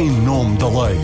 em nome da lei.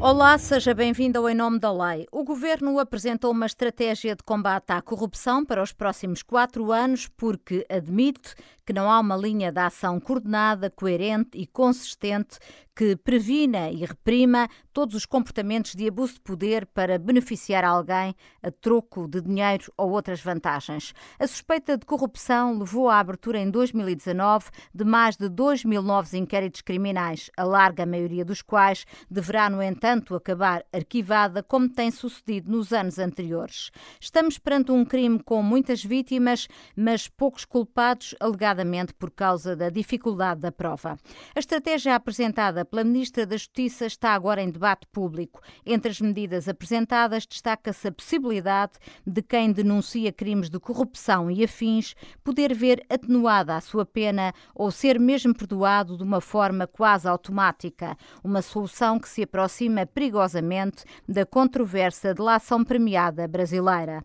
Olá, seja bem-vindo ao Em Nome da Lei. O Governo apresentou uma estratégia de combate à corrupção para os próximos quatro anos porque admite que não há uma linha de ação coordenada, coerente e consistente que previna e reprima todos os comportamentos de abuso de poder para beneficiar alguém a troco de dinheiro ou outras vantagens. A suspeita de corrupção levou à abertura em 2019 de mais de 2 mil novos inquéritos criminais, a larga maioria dos quais deverá, no entanto, acabar arquivada, como tem sucedido nos anos anteriores. Estamos perante um crime com muitas vítimas, mas poucos culpados, alegadamente por causa da dificuldade da prova. A estratégia apresentada pela Ministra da Justiça está agora em debate público. Entre as medidas apresentadas, destaca-se a possibilidade de quem denuncia crimes de corrupção e afins poder ver atenuada a sua pena ou ser mesmo perdoado de uma forma quase automática. Uma solução que se aproxima perigosamente da controvérsia de ação premiada brasileira.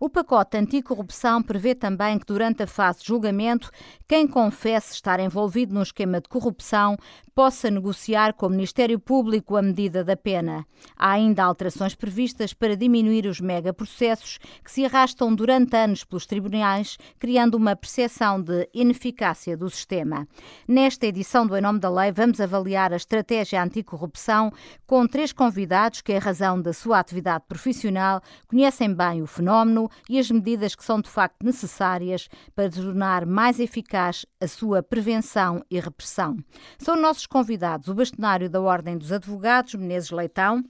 O pacote anticorrupção prevê também que, durante a fase de julgamento, quem confesse estar envolvido num esquema de corrupção possa negociar com o Ministério Público a medida da pena. Há ainda alterações previstas para diminuir os megaprocessos que se arrastam durante anos pelos tribunais, criando uma percepção de ineficácia do sistema. Nesta edição do Em Nome da Lei, vamos avaliar a estratégia anticorrupção com três convidados que, em razão da sua atividade profissional, conhecem bem o fenómeno e as medidas que são de facto necessárias para tornar mais eficaz a sua prevenção e repressão. São nossos convidados o bastonário da Ordem dos Advogados, Menezes Leitão,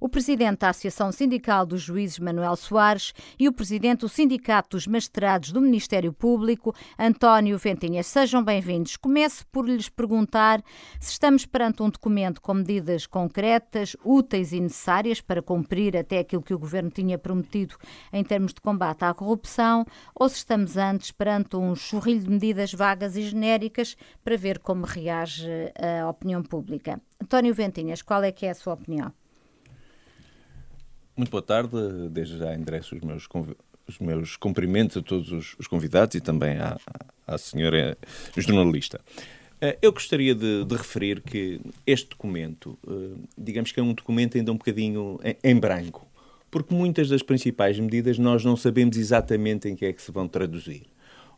o presidente da Associação Sindical dos Juízes, Manuel Soares, e o presidente do Sindicato dos Magistrados do Ministério Público, António Ventinhas. Sejam bem-vindos. Começo por lhes perguntar se estamos perante um documento com medidas concretas, úteis e necessárias para cumprir até aquilo que o Governo tinha prometido em termos de combate à corrupção, ou se estamos antes perante um churrilho de medidas vagas e genéricas para ver como reage a opinião pública. António Ventinhas, qual é que é a sua opinião? Muito boa tarde. Desde já endereço os meus, os meus cumprimentos a todos os, os convidados e também à, à senhora jornalista. Eh, eu gostaria de, de, referir que este documento, eh, digamos que é um documento ainda um bocadinho em, branco, porque muitas das principais medidas nós não sabemos exatamente em que é que se vão traduzir.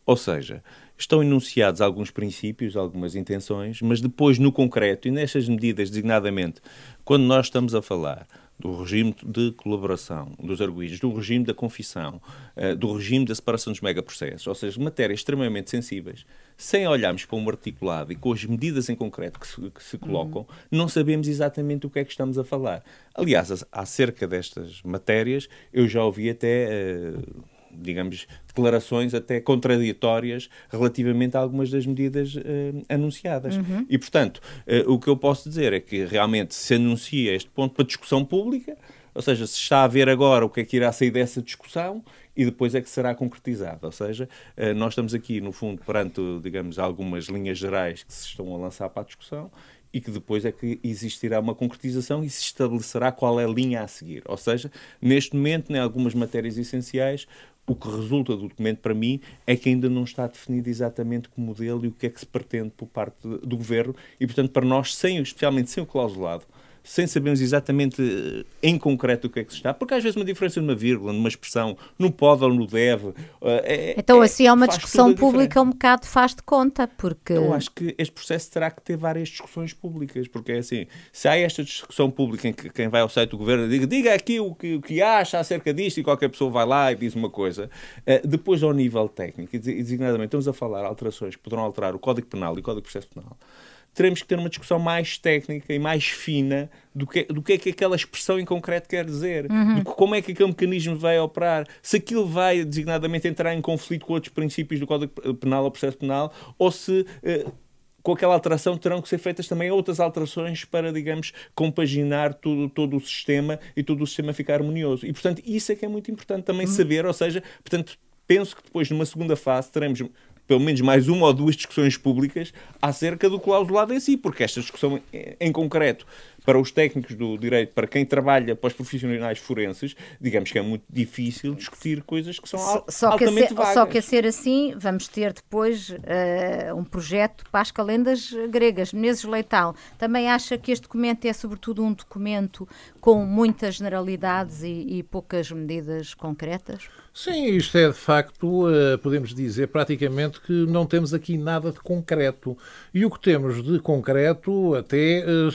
Ou seja, estão enunciados alguns princípios, algumas intenções, mas depois, no concreto, e nestas medidas, designadamente, quando nós estamos a falar do regime de colaboração dos arguídos, do regime da confissão, uh, do regime da separação dos megaprocessos, ou seja, matérias extremamente sensíveis, sem olharmos para um articulado e com as medidas em concreto que se, que se colocam, uhum. não sabemos exatamente o que é que estamos a falar. Aliás, acerca destas matérias, eu já ouvi até. Uh, digamos, declarações até contraditórias relativamente a algumas das medidas uh, anunciadas. Uhum. E, portanto, uh, o que eu posso dizer é que realmente se anuncia este ponto para discussão pública, ou seja, se está a ver agora o que é que irá sair dessa discussão e depois é que será concretizado. Ou seja, uh, nós estamos aqui, no fundo, perante, digamos, algumas linhas gerais que se estão a lançar para a discussão e que depois é que existirá uma concretização e se estabelecerá qual é a linha a seguir. Ou seja, neste momento, em algumas matérias essenciais, o que resulta do documento para mim é que ainda não está definido exatamente o modelo e o que é que se pretende por parte do governo. E, portanto, para nós, sem, especialmente sem o clausulado, sem sabermos exatamente eh, em concreto o que é que se está, porque às vezes uma diferença numa vírgula, numa expressão, no pode ou no deve. Eh, é, então, é, assim, é uma discussão pública um bocado faz de conta, porque. Eu acho que este processo terá que ter várias discussões públicas, porque é assim, se há esta discussão pública em que quem vai ao site do governo diga, diga aqui o que, o que acha acerca disto e qualquer pessoa vai lá e diz uma coisa, eh, depois ao nível técnico, e designadamente estamos a falar alterações que poderão alterar o Código Penal e o Código de Processo Penal teremos que ter uma discussão mais técnica e mais fina do que, do que é que aquela expressão em concreto quer dizer, uhum. como é que aquele mecanismo vai operar, se aquilo vai designadamente entrar em conflito com outros princípios do Código Penal ou Processo Penal, ou se. Uh, com aquela alteração terão que ser feitas também outras alterações para, digamos, compaginar todo, todo o sistema e todo o sistema ficar harmonioso. E, portanto, isso é que é muito importante também uhum. saber, ou seja, portanto, penso que depois, numa segunda fase, teremos pelo menos mais uma ou duas discussões públicas acerca do clausulado em si, porque esta discussão em concreto para os técnicos do direito, para quem trabalha, para os profissionais forenses, digamos que é muito difícil discutir coisas que são só, só altamente que vagas. Só que a ser assim, vamos ter depois uh, um projeto para as calendas gregas, Menezes Leitão. Também acha que este documento é sobretudo um documento com muitas generalidades e, e poucas medidas concretas? Sim, isto é de facto, eh, podemos dizer praticamente que não temos aqui nada de concreto. E o que temos de concreto até eh,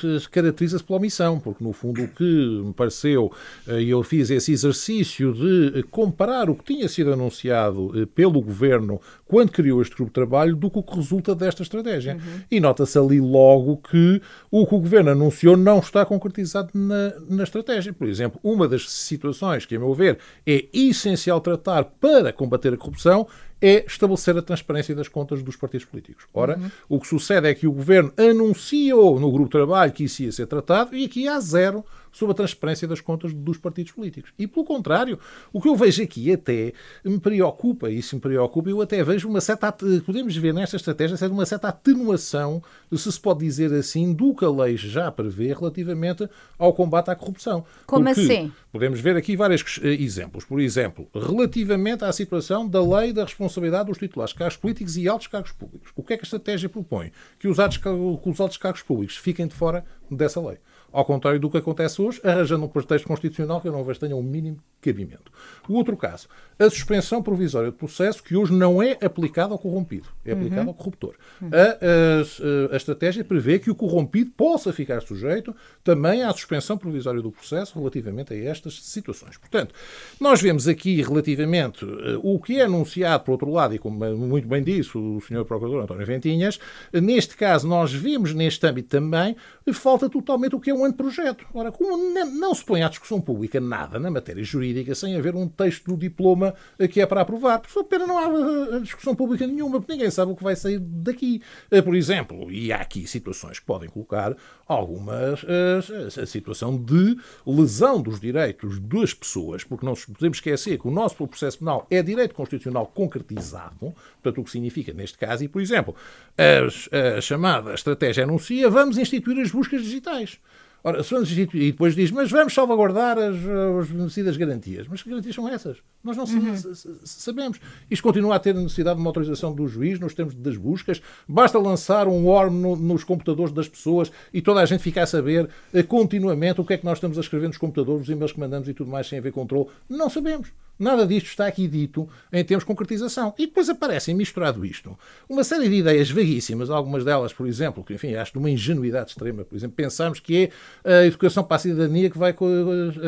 pela omissão, porque no fundo o que me pareceu, eh, e eu fiz esse exercício de comparar o que tinha sido anunciado pelo governo quando criou este grupo de trabalho do que o que resulta desta estratégia. Uhum. E nota-se ali logo que o que o governo anunciou não está concretizado na, na estratégia. Por exemplo, uma das situações que, a meu ver, é essencial tratar para combater a corrupção é estabelecer a transparência das contas dos partidos políticos. Ora, uhum. o que sucede é que o governo anunciou no grupo de trabalho que isso ia ser tratado e aqui há zero sobre a transparência das contas dos partidos políticos. E, pelo contrário, o que eu vejo aqui até me preocupa, e isso me preocupa, eu até vejo uma certa, podemos ver nesta estratégia, uma certa atenuação, se se pode dizer assim, do que a lei já prevê relativamente ao combate à corrupção. Como Porque assim? Podemos ver aqui vários eh, exemplos. Por exemplo, relativamente à situação da lei da responsabilidade dos titulares de cargos políticos e altos cargos públicos. O que é que a estratégia propõe? Que os altos, que os altos cargos públicos fiquem de fora dessa lei. Ao contrário do que acontece hoje, arranjando um pretexto constitucional que eu não vejo tenha um mínimo cabimento. O outro caso, a suspensão provisória de processo, que hoje não é aplicada ao corrompido, é aplicada uhum. ao corruptor. Uhum. A, a, a, estratégia prevê que o corrompido possa ficar sujeito também à suspensão provisória do processo relativamente a estas situações. Portanto, nós vemos aqui relativamente uh, o que é anunciado, por outro lado, e como muito bem disse o Sr. Procurador António Ventinhas, neste caso nós vemos neste âmbito também, falta totalmente o que é um anteprojeto. Ora, como não se põe à discussão pública nada na matéria jurídica sem haver um texto do diploma que é para aprovar, por sua pena não há eh, discussão pública nenhuma, porque ninguém sabe o que vai sair daqui. Eh, por exemplo, e há aqui situações que podem colocar algumas a, eh, situação de lesão dos direitos das pessoas, porque não podemos esquecer que o nosso processo penal é direito constitucional concretizado, portanto, o que significa neste caso, e por exemplo, a, a chamada estratégia anuncia vamos instituir as buscas digitais. Ora, e depois diz, mas vamos salvaguardar as, as necessidades garantias. Mas que garantias são essas? Nós não uhum. sabemos. Isto continua a ter necessidade de uma autorização do juiz nos termos das buscas. Basta lançar um ORM no, nos computadores das pessoas e toda a gente fica a saber eh, continuamente o que é que nós estamos a escrever nos computadores, os e-mails que mandamos e tudo mais sem haver controle. Não sabemos. Nada disto está aqui dito em termos de concretização. E depois aparecem, misturado isto, uma série de ideias vaguíssimas, algumas delas, por exemplo, que enfim, acho de uma ingenuidade extrema, por exemplo, pensarmos que é a educação para a cidadania que vai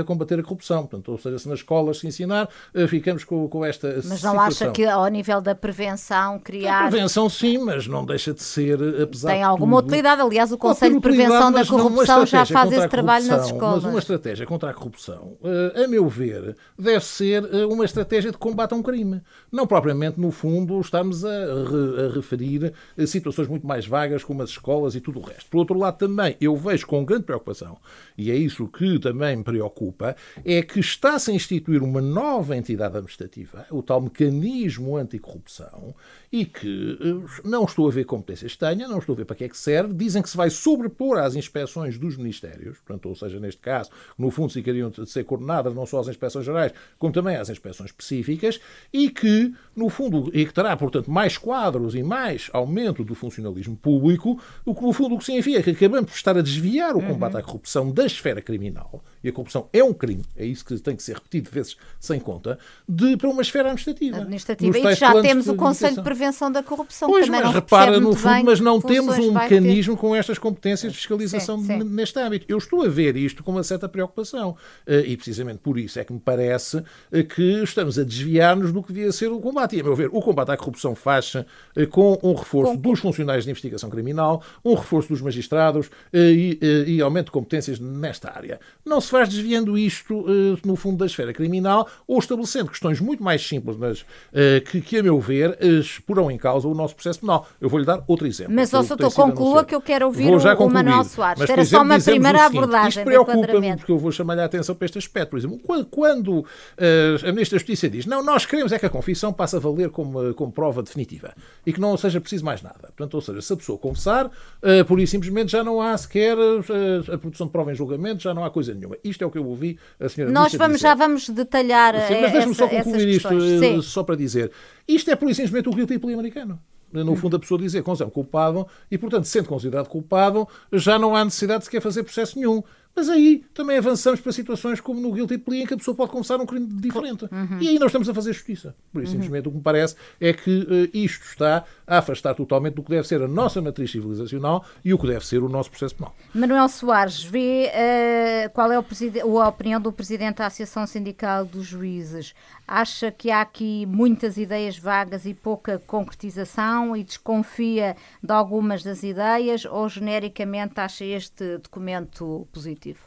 combater a corrupção. Portanto, ou seja, se nas escolas se ensinar, eh, ficamos com, com esta Mas situação. não acha que ao nível da prevenção criar... A prevenção sim, mas não deixa de ser, apesar Tem alguma tudo, utilidade. Aliás, o Conselho de Prevenção da Corrupção já faz esse trabalho nas escolas. Mas uma estratégia contra a corrupção, eh, a meu ver, deve ser eh, uma estratégia de combate a um crime. Não propriamente, no fundo, estamos a, re, a referir a situações muito mais vagas, como as escolas e tudo o resto. Por outro lado, também, eu vejo com grande preocupação, e é isso que também me preocupa, é que está-se a instituir uma nova entidade administrativa, o tal mecanismo anticorrupção, e que eh, não estou a ver competências tenha, não estou a ver para que é que serve. Dizem que se vai sobrepor às inspeções dos ministérios, portanto, ou seja, neste caso, no fundo, se queriam ser coordenadas não só às inspeções gerais, como também às inspeções específicas, e que, no fundo, e que terá, portanto, mais quadros e mais aumento do funcionalismo público, o que, no fundo, o que significa que acabamos por estar a desviar o combate uhum. à corrupção da esfera criminal, e a corrupção é um crime, é isso que tem que ser repetido vezes sem conta, de, para uma esfera administrativa. Administrativa. E já temos o Conselho de Prevenção da Corrupção. Pois, mas repara, no fundo, mas não temos um mecanismo com estas competências de fiscalização neste âmbito. Eu estou a ver isto com uma certa preocupação. Eh, e precisamente por isso é que me parece eh, que estamos a desviar-nos do que devia ser o combate. E, a meu ver, o combate à corrupção faz-se eh, com um reforço com... dos funcionários de investigação criminal, um reforço dos magistrados e, e aumento de competências nesta área. Não se faz desviando isto, eh, no fundo, da esfera criminal ou estabelecendo questões muito mais simples, mas eh, que, que, a meu ver, exporão em causa o nosso processo penal. Eu vou-lhe dar outro exemplo. Mas, ó, doutor, conclua que eu quero ouvir vou o, o Manuel Soares. Mas, Era exemplo, só uma primeira seguinte, abordagem. Isto preocupa-me, porque eu vou chamar-lhe a atenção para este aspecto. Por exemplo, quando, quando uh, a Ministra da Justiça diz: não, nós queremos é que a confissão passe a valer como, como prova definitiva e que não seja preciso mais nada. Portanto, ou seja, se a pessoa confessar, uh, por isso simplesmente já não há sequer uh, a produção de prova em julgamento, já não há coisa nenhuma. Isto é o que eu ouvi a senhora Nós vamos, já vamos detalhar. Sim, mas deixe-me só concluir isto, só para dizer: isto é por isso simplesmente o guilty plea americano no fundo, a pessoa dizer que é um culpado e, portanto, sendo considerado culpado, já não há necessidade de sequer fazer processo nenhum. Mas aí também avançamos para situações como no guilty plea, em que a pessoa pode confessar um crime diferente. Uhum. E aí nós estamos a fazer justiça. Por isso, uhum. simplesmente, o que me parece é que uh, isto está a afastar totalmente do que deve ser a nossa matriz civilizacional e o que deve ser o nosso processo penal. Manuel Soares, vê uh, qual é a opinião do Presidente da Associação Sindical dos Juízes. Acha que há aqui muitas ideias vagas e pouca concretização e desconfia de algumas das ideias ou genericamente acha este documento positivo?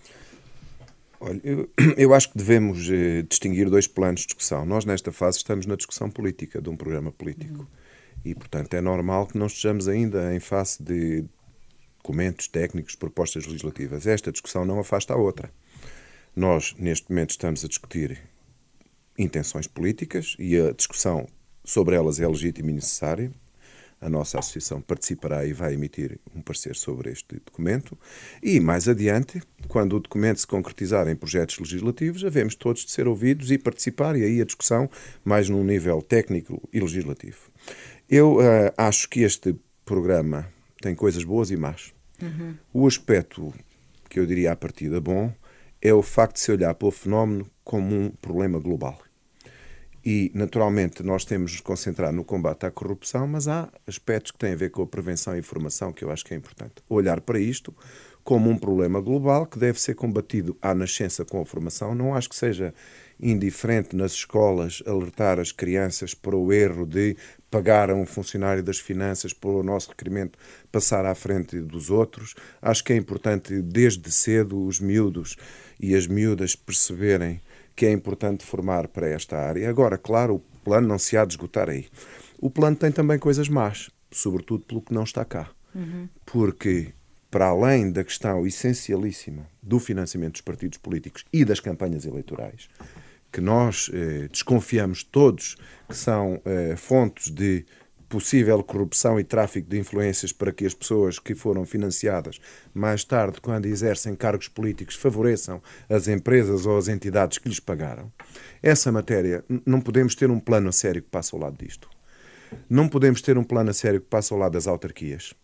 Olha, eu, eu, acho que devemos eh, distinguir dois planos de discussão. Nós, nesta fase, estamos na discussão política, de um programa político. Uhum. E, portanto, é normal que não estejamos ainda em face de documentos técnicos, propostas legislativas. Esta discussão não afasta a outra. Nós, neste momento, estamos a discutir intenções políticas e a discussão sobre elas é legítima e necessária a nossa associação participará e vai emitir um parecer sobre este documento. E mais adiante, quando o documento se concretizar em projetos legislativos, havemos todos de ser ouvidos e participar, e aí a discussão mais num nível técnico e legislativo. Eu uh, acho que este programa tem coisas boas e más. Uhum. O aspecto que eu diria à partida bom é o facto de se olhar para o fenómeno como um problema global. E, naturalmente, nós temos de nos concentrar no combate à corrupção, mas há aspectos que têm a ver com a prevenção e informação que eu acho que é importante. Olhar para isto como um problema global que deve ser combatido à nascença com a formação. Não acho que seja indiferente nas escolas alertar as crianças para o erro de pagar a um funcionário das finanças por o nosso requerimento passar à frente dos outros. Acho que é importante, desde cedo, os miúdos e as miúdas perceberem que é importante formar para esta área. Agora, claro, o plano não se há de esgotar aí. O plano tem também coisas más, sobretudo pelo que não está cá. Uhum. Porque, para além da questão essencialíssima do financiamento dos partidos políticos e das campanhas eleitorais, que nós eh, desconfiamos todos que são eh, fontes de possível corrupção e tráfico de influências para que as pessoas que foram financiadas mais tarde, quando exercem cargos políticos, favoreçam as empresas ou as entidades que lhes pagaram. Essa matéria, não podemos ter um plano a sério que passe ao lado disto. Não podemos ter um plano a sério que passe ao lado das autarquias.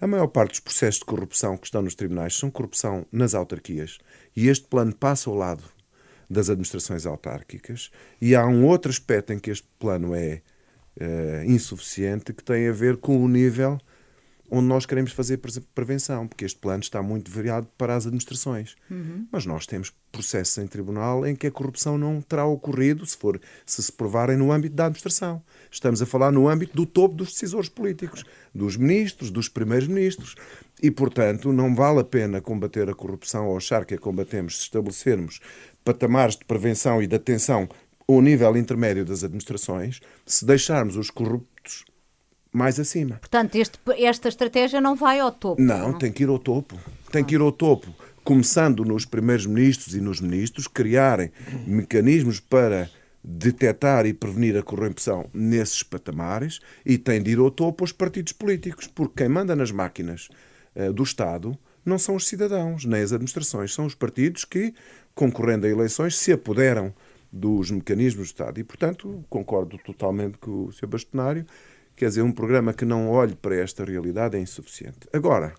A maior parte dos processos de corrupção que estão nos tribunais são corrupção nas autarquias e este plano passa ao lado das administrações autárquicas. E há um outro aspecto em que este plano é uh, insuficiente que tem a ver com o nível onde nós queremos fazer prevenção, porque este plano está muito variado para as administrações. Uhum. Mas nós temos processos em tribunal em que a corrupção não terá ocorrido se, for, se se provarem no âmbito da administração. Estamos a falar no âmbito do topo dos decisores políticos, dos ministros, dos primeiros ministros. E, portanto, não vale a pena combater a corrupção ou achar que a combatemos se estabelecermos patamares de prevenção e de atenção o nível intermédio das administrações se deixarmos os corruptos mais acima. Portanto, este, esta estratégia não vai ao topo. Não, não, tem que ir ao topo. Tem que ir ao topo. Começando nos primeiros ministros e nos ministros, criarem mecanismos para detectar e prevenir a corrupção nesses patamares e tem de ir ao topo os partidos políticos, porque quem manda nas máquinas uh, do Estado não são os cidadãos, nem as administrações, são os partidos que, concorrendo a eleições, se apoderam dos mecanismos do Estado. E, portanto, concordo totalmente com o Sr. Bastonário. Quer dizer, um programa que não olhe para esta realidade é insuficiente. Agora,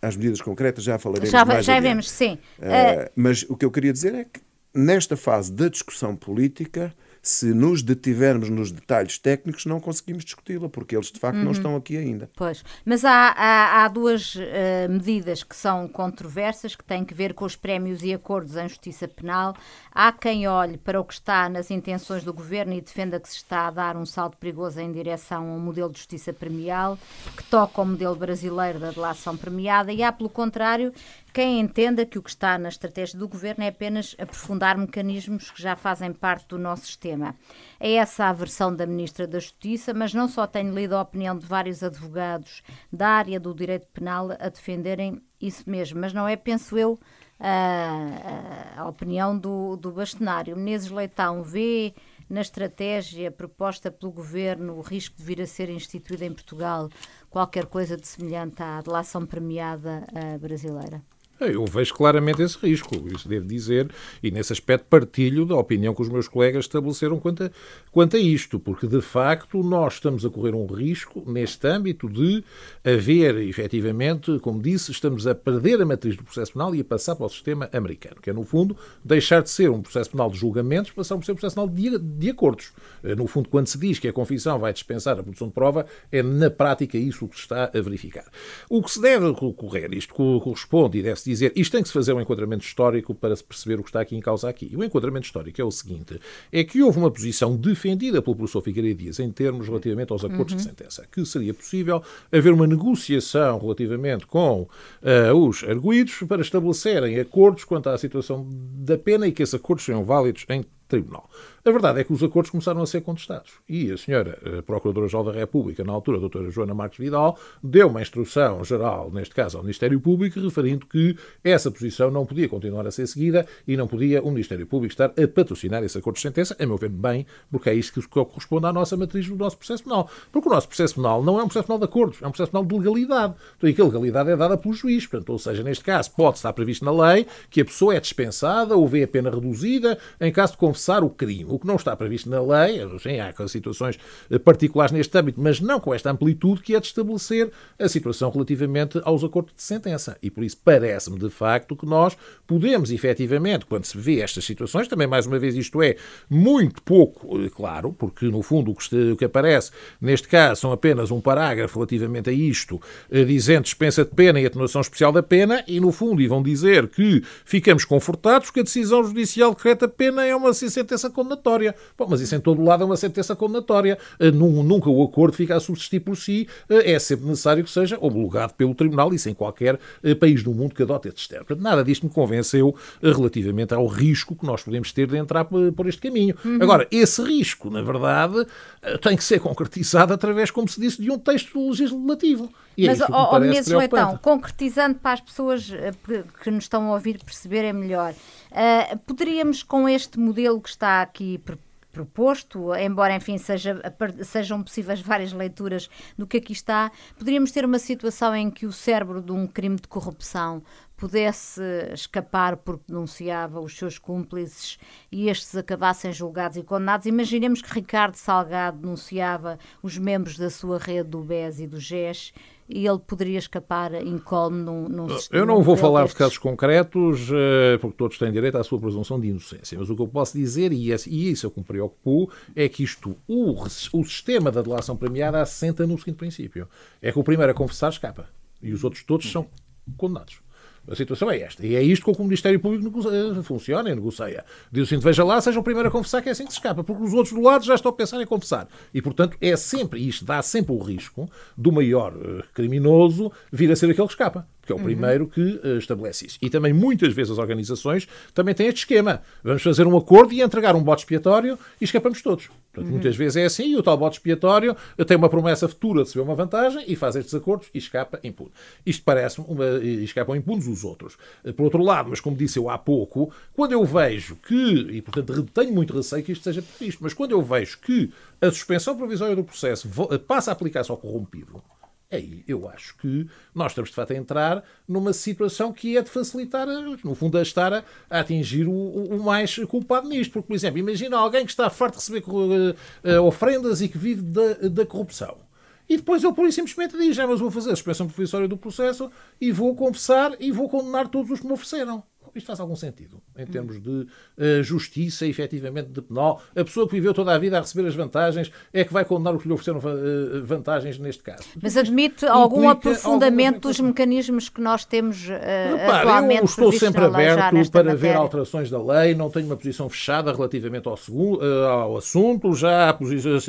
as medidas concretas já falaremos já, mais Já vemos, sim. Uh, mas o que eu queria dizer é que, nesta fase da discussão política, se nos detivermos nos detalhes técnicos, não conseguimos discuti-la, porque eles de facto uhum. não estão aqui ainda. Pois, mas há, há, há duas uh, medidas que são controversas, que têm que ver com os prémios e acordos em justiça penal. Há quem olhe para o que está nas intenções do governo e defenda que se está a dar um salto perigoso em direção a um modelo de justiça premial, que toca ao modelo brasileiro da delação premiada, e há, pelo contrário, quem entenda que o que está na estratégia do governo é apenas aprofundar mecanismos que já fazem parte do nosso sistema. É essa a versão da Ministra da Justiça, mas não só tenho lido a opinião de vários advogados da área do direito penal a defenderem isso mesmo, mas não é, penso eu, a, a opinião do, do bastonário. Menezes Leitão vê na estratégia proposta pelo governo o risco de vir a ser instituída em Portugal qualquer coisa de semelhante à delação premiada uh, brasileira? Eu vejo claramente esse risco, isso devo dizer, e nesse aspecto partilho da opinião que os meus colegas estabeleceram quanto a, quanto a isto, porque de facto nós estamos a correr um risco neste âmbito de haver, efetivamente, como disse, estamos a perder a matriz do processo penal e a passar para o sistema americano, que é, no fundo, deixar de ser um processo penal de julgamentos, passar a ser um processo penal de, de acordos. Eh, no fundo, quando se diz que a confissão vai dispensar a produção de prova, é na prática isso que se está a verificar. O que se deve ocorrer, isto corresponde e deve-se dizer, isto tem que se fazer um enquadramento histórico para se perceber o que está aqui em causa aqui. E o enquadramento histórico é o seguinte, é que houve uma posição defendida pelo professor Figueiredo Dias em termos relativamente aos acordos uhum. de sentença, que seria possível haver uma negociação relativamente com uh, os arguídos para estabelecerem acordos quanto à situação da pena e que esses acordos sejam válidos em tribunal. A verdade é que os acordos começaram a ser contestados. E a senhora eh, Procuradora-Geral da República, na altura, a doutora Joana Marques Vidal, deu uma instrução geral, neste caso ao Ministério Público, referindo que essa posição não podia continuar a ser seguida e não podia o Ministério Público estar a patrocinar esse acordo de sentença, a meu ver, bem, porque é isso que corresponde à nossa matriz do nosso processo penal. Porque o nosso processo penal não é um processo penal de acordos, é um processo penal de legalidade. Então, e que a legalidade é dada pelo juiz. Portanto, ou seja, neste caso, pode estar previsto na lei que a pessoa é dispensada ou vê a pena reduzida em caso de confessar o crime. O que não está previsto na lei, sim, há situações eh, particulares neste âmbito, mas não com esta amplitude que é de estabelecer a situação relativamente aos acordos de sentença. E por isso parece-me, de facto, que nós podemos, efetivamente, quando se vê estas situações, também, mais uma vez, isto é muito pouco eh, claro, porque, no fundo, o que, o que aparece neste caso são apenas um parágrafo relativamente a isto, eh, dizendo dispensa de pena e atenuação especial da pena, e, no fundo, e vão dizer que ficamos confortados que a decisão judicial decreta pena é uma sentença condenatória. Bom, mas isso em todo lado é uma sentença condenatória. Eh, nunca o acordo fica a subsistir por si. Eh, é sempre necessário que seja homologado pelo Tribunal, isso em qualquer eh, país do mundo que adote este sistema. Nada disto me convenceu relativamente ao risco que nós podemos ter de entrar por este caminho. Uhum. Agora, esse risco, na verdade, tem que ser concretizado através, como se disse, de um texto legislativo. E é Mas, ó, Menezes Leitão, concretizando para as pessoas que nos estão a ouvir perceberem melhor, uh, poderíamos, com este modelo que está aqui proposto, embora, enfim, seja, sejam possíveis várias leituras do que aqui está, poderíamos ter uma situação em que o cérebro de um crime de corrupção pudesse escapar porque denunciava os seus cúmplices e estes acabassem julgados e condenados. Imaginemos que Ricardo Salgado denunciava os membros da sua rede do BES e do GES e ele poderia escapar incólume num, num Eu não vou falar destes... de casos concretos, eh, porque todos têm direito à sua presunção de inocência, mas o que eu posso dizer, e isso é o que me preocupou, é que isto, o, o sistema da delação premiada assenta no seguinte princípio: é que o primeiro a confessar escapa e os outros todos são condenados. A situação é esta. E é isto com que o Ministério Público negocia, funciona e negocia. Diz assim, veja lá, seja o primeiro a confessar que é assim que se escapa, porque os outros do lado já estão a pensar em confessar. E, portanto, é sempre, isto dá sempre o risco do maior uh, criminoso vir a ser aquele que escapa que é o uhum. primeiro que uh, estabelece isso. E também muitas vezes as organizações também têm este esquema. Vamos fazer um acordo e entregar um bote expiatório e escapamos todos. Portanto, uhum. muitas vezes é assim e o tal bote expiatório tem uma promessa futura de receber uma vantagem e faz estes acordos e escapa impune. Isto parece-me, e escapam impunes os outros. Eh, por outro lado, mas como disse eu há pouco, quando eu vejo que, e portanto tenho muito receio que isto seja previsto, mas quando eu vejo que a suspensão provisória do processo passa a aplicar-se ao corrompido, Aí eu acho que nós estamos de facto a entrar numa situação que é de facilitar, no fundo, a estar a, atingir o, o, mais culpado nisto. Porque, por exemplo, imagina alguém que está farto de receber uh, ofrendas e que vive da, da corrupção. E depois ele, por simplesmente, diz: ah, mas vou fazer a suspensão provisória do processo e vou confessar e vou condenar todos os que me ofereceram. Isto faz algum sentido, em termos de uh, justiça, efetivamente, de penal. A pessoa que viveu toda a vida a receber as vantagens é que vai condenar o que lhe ofereceram uh, vantagens neste caso. Mas admite algum aprofundamento dos mecanismos que nós temos uh, Repare, atualmente eu estou sempre aberto para matéria. ver alterações da lei, não tenho uma posição fechada relativamente ao, segundo, ao assunto. Já há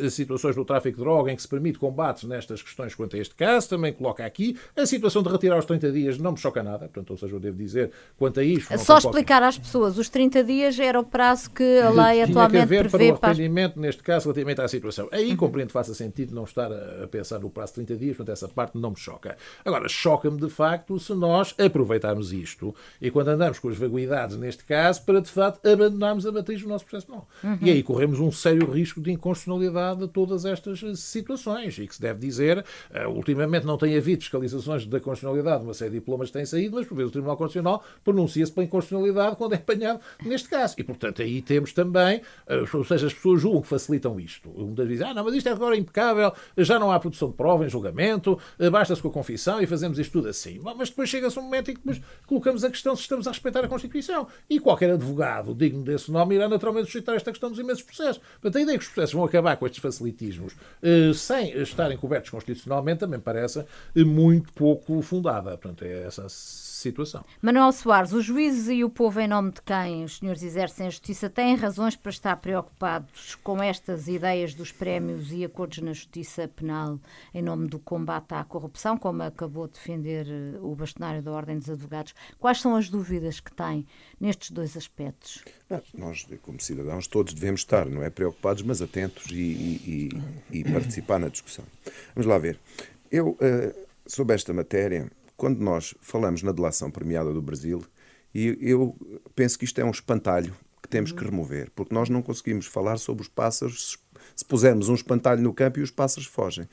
situações do tráfico de droga em que se permite combates nestas questões quanto a este caso. Também coloca aqui a situação de retirar os 30 dias não me choca nada, portanto, ou seja, eu devo dizer quanto a isto. Só explicar às pessoas, os 30 dias era o prazo que a lei Tinha atualmente que haver prevê para o arrependimento, para... neste caso, relativamente à situação. Aí uhum. compreendo que faça sentido não estar a pensar no prazo de 30 dias, portanto, essa parte não me choca. Agora, choca-me de facto se nós aproveitarmos isto e quando andamos com as vaguidades, neste caso, para de facto abandonarmos a matriz do nosso processo penal. Uhum. E aí corremos um sério risco de inconstitucionalidade de todas estas situações e que se deve dizer, uh, ultimamente não tem havido fiscalizações da constitucionalidade, uma série de diplomas têm saído, mas por vezes o Tribunal Constitucional pronuncia-se pela inconstitucionalidade quando é apanhado neste caso. E, portanto, aí temos também, eh, ou seja, as pessoas julgam que facilitam isto. Muitas vezes, ah, não, mas isto é agora impecável, já não há produção de prova em julgamento, eh, basta-se com a confissão e fazemos isto tudo assim. Mas depois chega-se um momento em que colocamos a questão se estamos a respeitar a Constituição. E qualquer advogado digno desse nome irá naturalmente suscitar esta questão dos imensos processos. Portanto, a ideia que os processos vão acabar com estes facilitismos eh, sem estarem cobertos constitucionalmente também parece muito pouco fundada. Portanto, é essa situação. Manuel Soares, os juízes e o povo em nome de quem os senhores exercem a justiça têm razões para estar preocupados com estas ideias dos prémios e acordos na justiça penal em nome do combate à corrupção, como acabou de defender eh, o bastonário da Ordem dos Advogados. Quais são as dúvidas que têm nestes dois aspectos? nós, como cidadãos, todos devemos estar, não é? Preocupados, mas atentos e, e, e, e participar na discussão. Vamos lá ver. Eu, uh, sobre esta matéria, quando nós falamos na delação premiada do Brasil, e eu penso que isto é um espantalho que temos que remover, porque nós não conseguimos falar sobre os pássaros se pusermos um espantalho no campo e os pássaros fogem.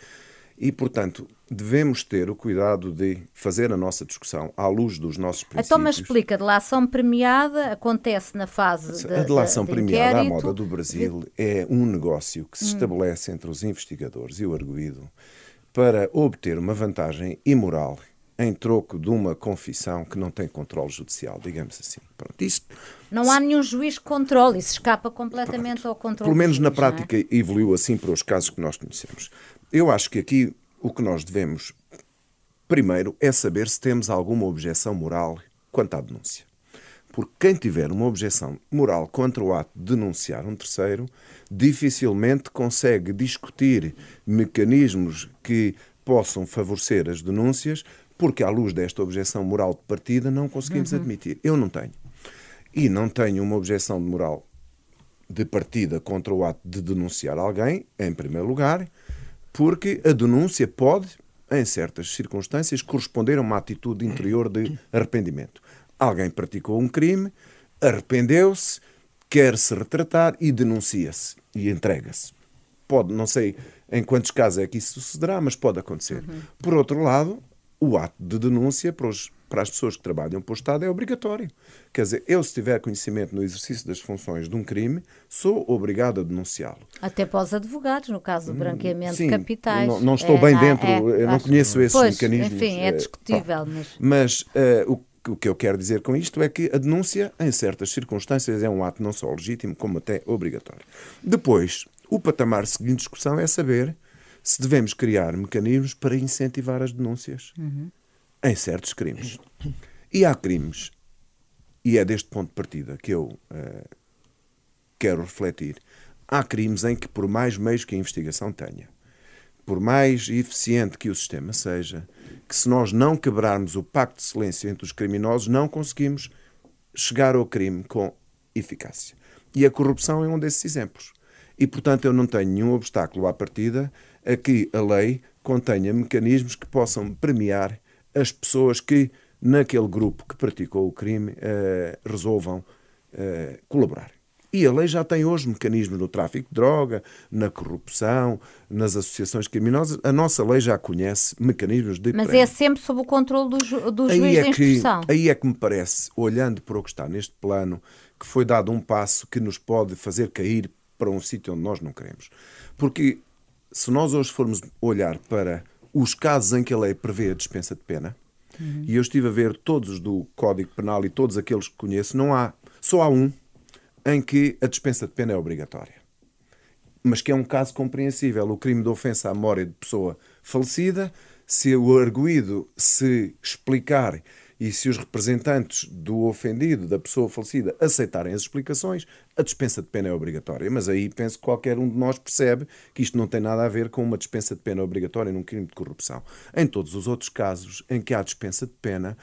E, portanto, devemos ter o cuidado de fazer a nossa discussão à luz dos nossos princípios. Então, mas explica, a delação premiada acontece na fase de A delação de, de premiada à moda do Brasil é um negócio que se hum. estabelece entre os investigadores e o arguído para obter uma vantagem imoral em troco de uma confissão que não tem controle judicial, digamos assim. Pronto, isto, não há nenhum juiz que controle, isso escapa completamente pronto, ao controle. Pelo menos juiz, na prática é? evoluiu assim para os casos que nós conhecemos. Eu acho que aqui o que nós devemos, primeiro, é saber se temos alguma objeção moral quanto à denúncia. Porque quem tiver uma objeção moral contra o ato de denunciar um terceiro, dificilmente consegue discutir mecanismos que possam favorecer as denúncias porque, à luz desta objeção moral de partida, não conseguimos uhum. admitir. Eu não tenho. E não tenho uma objeção de moral de partida contra o ato de denunciar alguém, em primeiro lugar, porque a denúncia pode, em certas circunstâncias, corresponder a uma atitude interior de arrependimento. Alguém praticou um crime, arrependeu-se, quer se retratar e denuncia-se e entrega-se. Pode, não sei em quantos casos é que isso sucederá, mas pode acontecer. Uhum. Por outro lado, o ato de denúncia para, os, para, as pessoas que trabalham para o Estado é obrigatório. Quer dizer, eu, se tiver conhecimento no exercício das funções de um crime, sou obrigado a denunciá-lo. Até para os advogados, no caso do hum, branqueamento Sim, de capitais. Não, não estou é, bem dentro, é, eu não conheço esses pois, mecanismos. Enfim, é eh, discutível. mas mas uh, o o que eu quero dizer com isto é que a denúncia, em certas circunstâncias, é um ato não só legítimo, como até obrigatório. Depois, o patamar seguinte de discussão é saber se devemos criar mecanismos para incentivar as denúncias uhum. em certos crimes. E há crimes, e é deste ponto de partida que eu uh, quero refletir, há crimes em que, por mais meios que a investigação tenha, por mais eficiente que o sistema seja, que se nós não quebrarmos o pacto de silêncio entre os criminosos, não conseguimos chegar ao crime com eficácia. E a corrupção é um desses exemplos. E, portanto, eu não tenho nenhum obstáculo à partida a que a lei contenha mecanismos que possam premiar as pessoas que, naquele grupo que praticou o crime, eh, resolvam eh, colaborar. E a lei já tem hoje mecanismos no tráfico de droga, na corrupção, nas associações criminosas. A nossa lei já conhece mecanismos de. Mas prémio. é sempre sob o controle do, ju do juiz é da instrução. Que, aí é que me parece, olhando para o que está neste plano, que foi dado um passo que nos pode fazer cair para um sítio onde nós não queremos. Porque se nós hoje formos olhar para os casos em que a lei prevê a dispensa de pena, Uhum. E eu estive a ver todos do Código Penal e todos aqueles que conheço, não há, só há um em que a dispensa de pena é obrigatória. Mas que é um caso compreensível, o crime de ofensa à memória de pessoa falecida, se o arguído se explicar e se os representantes do ofendido, da pessoa falecida, aceitarem as explicações, a dispensa de pena é obrigatória. Mas aí penso que qualquer um de nós percebe que isto não tem nada a ver com uma dispensa de pena obrigatória num crime de corrupção. Em todos os outros casos em que há dispensa de pena,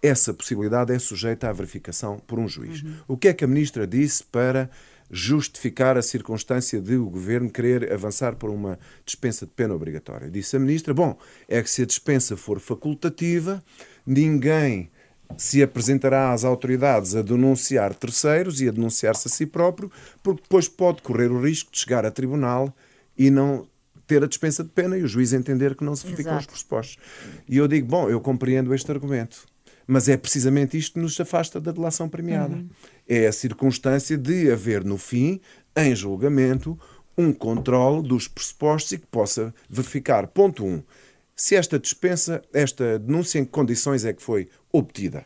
essa possibilidade é sujeita à verificação por um juiz. Uhum. O que é que a ministra disse para justificar a circunstância de o governo querer avançar por uma dispensa de pena obrigatória? Disse a ministra: bom, é que se a dispensa for facultativa, ninguém se apresentará às autoridades a denunciar terceiros e a denunciar-se a si próprio, porque depois pode correr o risco de chegar a tribunal e não ter a dispensa de pena e o juiz entender que não se verificam os pressupostos. E eu digo, bom, eu compreendo este argumento, mas é precisamente isto que nos afasta da delação premiada. Uhum. É a circunstância de haver, no fim, em julgamento, um controle dos pressupostos e que possa verificar, ponto 1, um, se esta dispensa, esta denúncia, em que condições é que foi obtida.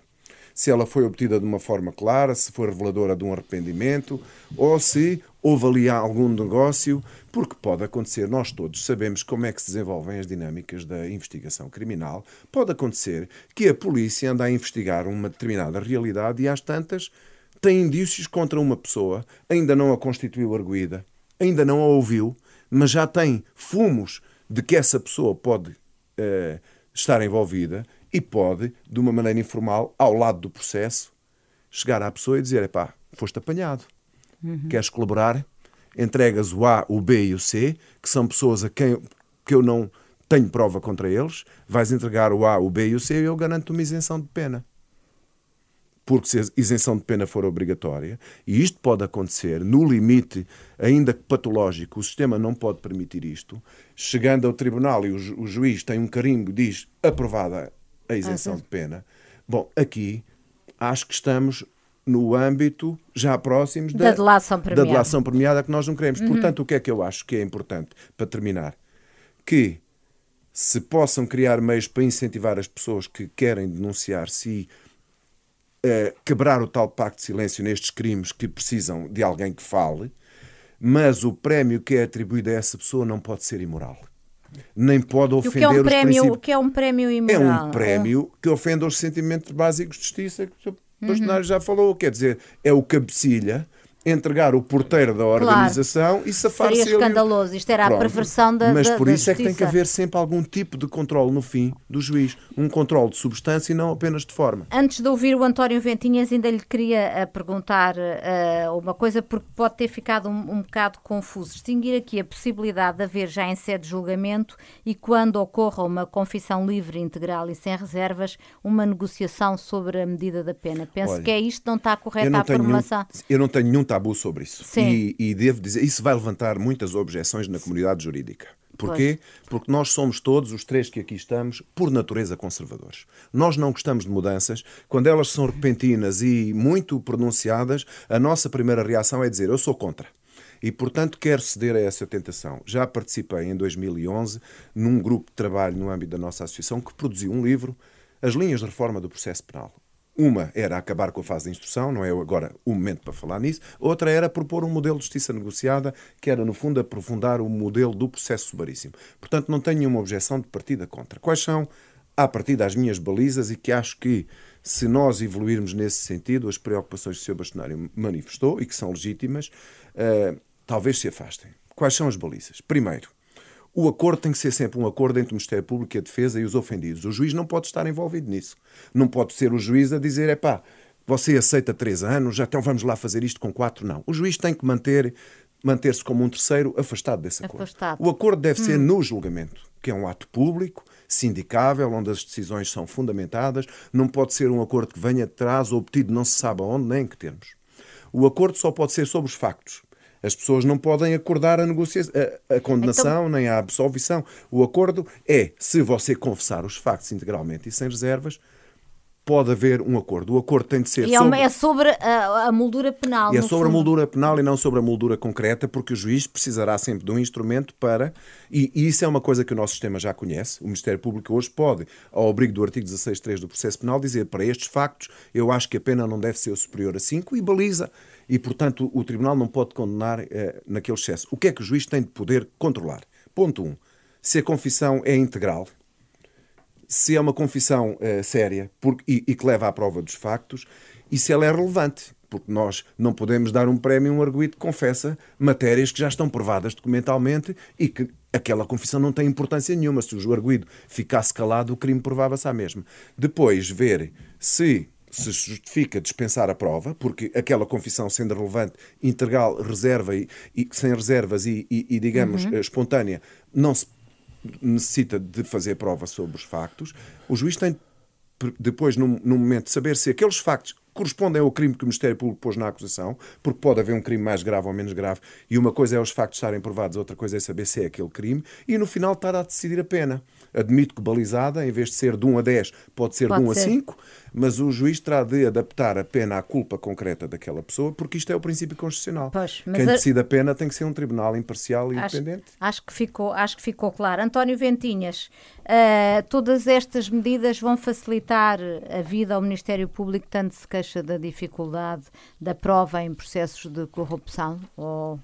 Se ela foi obtida de uma forma clara, se foi reveladora de um arrependimento, ou se houve ali algum negócio, porque pode acontecer, nós todos sabemos como é que se desenvolvem as dinâmicas da investigação criminal, pode acontecer que a polícia anda a investigar uma determinada realidade e às tantas tem indícios contra uma pessoa, ainda não a constituiu arguída, ainda não a ouviu, mas já tem fumos de que essa pessoa pode uh, estar envolvida e pode, de uma maneira informal, ao lado do processo, chegar à pessoa e dizer: pá, foste apanhado. Uhum. Queres colaborar? Entregas o A, o B e o C, que são pessoas a quem que eu não tenho prova contra eles. Vais entregar o A, o B e o C e eu garanto uma isenção de pena porque se a isenção de pena for obrigatória, e isto pode acontecer no limite, ainda que patológico, o sistema não pode permitir isto, chegando ao tribunal e o, ju o juiz tem um carimbo, diz aprovada a isenção ah, de pena. Bom, aqui acho que estamos no âmbito já próximos da, da, delação, premiada. da delação premiada que nós não queremos. Uhum. Portanto, o que é que eu acho que é importante, para terminar? Que se possam criar meios para incentivar as pessoas que querem denunciar-se uh, quebrar o tal pacto de silêncio nestes crimes que precisam de alguém que fale, mas o prémio que é atribuído a essa pessoa não pode ser imoral. Nem pode ofender o que é um prémio. O que é um prémio imoral? É um prémio que ofende os sentimentos básicos de justiça que o personagem uhum. já falou. Quer dizer, é o cabecilha entregar o porteiro da organização claro. e safar-se. Seria escandaloso. Isto era Pronto. a perversão da Mas por da isso justiça. é que tem que haver sempre algum tipo de controle no fim do juiz. Um controle de substância e não apenas de forma. Antes de ouvir o António Ventinhas, ainda lhe queria eh, perguntar uh, uma coisa, porque pode ter ficado um, um bocado confuso. Distinguir aqui a possibilidade de haver já em sede de julgamento e quando ocorra uma confissão livre, integral e sem reservas, uma negociação sobre a medida da pena. Penso Olha, que é isto, não está correta a formulação. Nenhum, eu não tenho nenhum tabu sobre isso. E, e, devo dizer, isso vai levantar muitas objeções na comunidade jurídica. Porquê? Pois. Porque nós somos todos, os três que aqui estamos, por natureza conservadores. Nós não gostamos de mudanças. Quando elas são repentinas e muito pronunciadas, a nossa primeira reação é dizer: Eu sou contra. E, portanto, quero ceder a essa tentação. Já participei em 2011 num grupo de trabalho no âmbito da nossa associação que produziu um livro, As Linhas de Reforma do Processo Penal. Uma era acabar com a fase de instrução, não é agora o momento para falar nisso. Outra era propor um modelo de justiça negociada, que era, no fundo, aprofundar o modelo do processo subaríssimo. Portanto, não tenho nenhuma objeção de partida contra. Quais são, a partir das minhas balizas, e que acho que, se nós evoluirmos nesse sentido, as preocupações que o Sr. Bastonário manifestou, e que são legítimas, uh, talvez se afastem. Quais são as balizas? Primeiro, o acordo tem que ser sempre um acordo entre o Ministério Público e a Defesa e os ofendidos. O juiz não pode estar envolvido nisso. Não pode ser o juiz a dizer, é pá, você aceita três anos, já então vamos lá fazer isto com quatro. Não. O juiz tem que manter manter-se como um terceiro afastado desse acordo. Afastado. O acordo deve hum. ser no julgamento, que é um ato público, sindicável, onde as decisões são fundamentadas. Não pode ser um acordo que venha de trás, obtido não se sabe aonde, nem em que termos. O acordo só pode ser sobre os factos. As pessoas não podem acordar a, negociação, a, a condenação então... nem a absolvição. O acordo é, se você confessar os factos integralmente e sem reservas, pode haver um acordo. O acordo tem de ser e é sobre... é sobre a, a moldura penal. E é sobre fundo. a moldura penal e não sobre a moldura concreta, porque o juiz precisará sempre de um instrumento para. E, e, isso é uma coisa que o nosso sistema já conhece. O Ministério Público hoje pode, ao abrigo do artigo 16.3 do processo penal, dizer para estes factos eu acho que a pena não deve ser superior a 5 e baliza. E, portanto, o Tribunal não pode condenar eh, naquele excesso. O que é que o juiz tem de poder controlar? Ponto 1. Um, se a confissão é integral, se é uma confissão uh, séria porque, e, e, que leva à prova dos factos e se ela é relevante. Porque nós não podemos dar um prémio a um arguído que confessa matérias que já estão provadas documentalmente e que aquela confissão não tem importância nenhuma. Se o arguído ficasse calado, o crime provava-se à mesma. Depois, ver se se justifica dispensar a prova, porque aquela confissão, sendo relevante, integral, reserva e, e sem reservas e, e, e digamos, uhum. espontânea, não se necessita de fazer prova sobre os factos, o juiz tem depois, num, num momento, de saber se aqueles factos correspondem ao crime que o Ministério Público pôs na acusação, porque pode haver um crime mais grave ou menos grave, e uma coisa é os factos estarem provados, outra coisa é saber se é aquele crime, e no final estar a decidir a pena. Admito que balizada, em vez de ser de 1 a 10, pode ser pode de 1 ser. a 5, mas o juiz terá de adaptar a pena à culpa concreta daquela pessoa, porque isto é o princípio constitucional. Pois, Quem a... decide a pena tem que ser um tribunal imparcial e acho, independente. Acho que, ficou, acho que ficou claro. António Ventinhas, uh, todas estas medidas vão facilitar a vida ao Ministério Público, tanto se queixa da dificuldade da prova em processos de corrupção? Ou...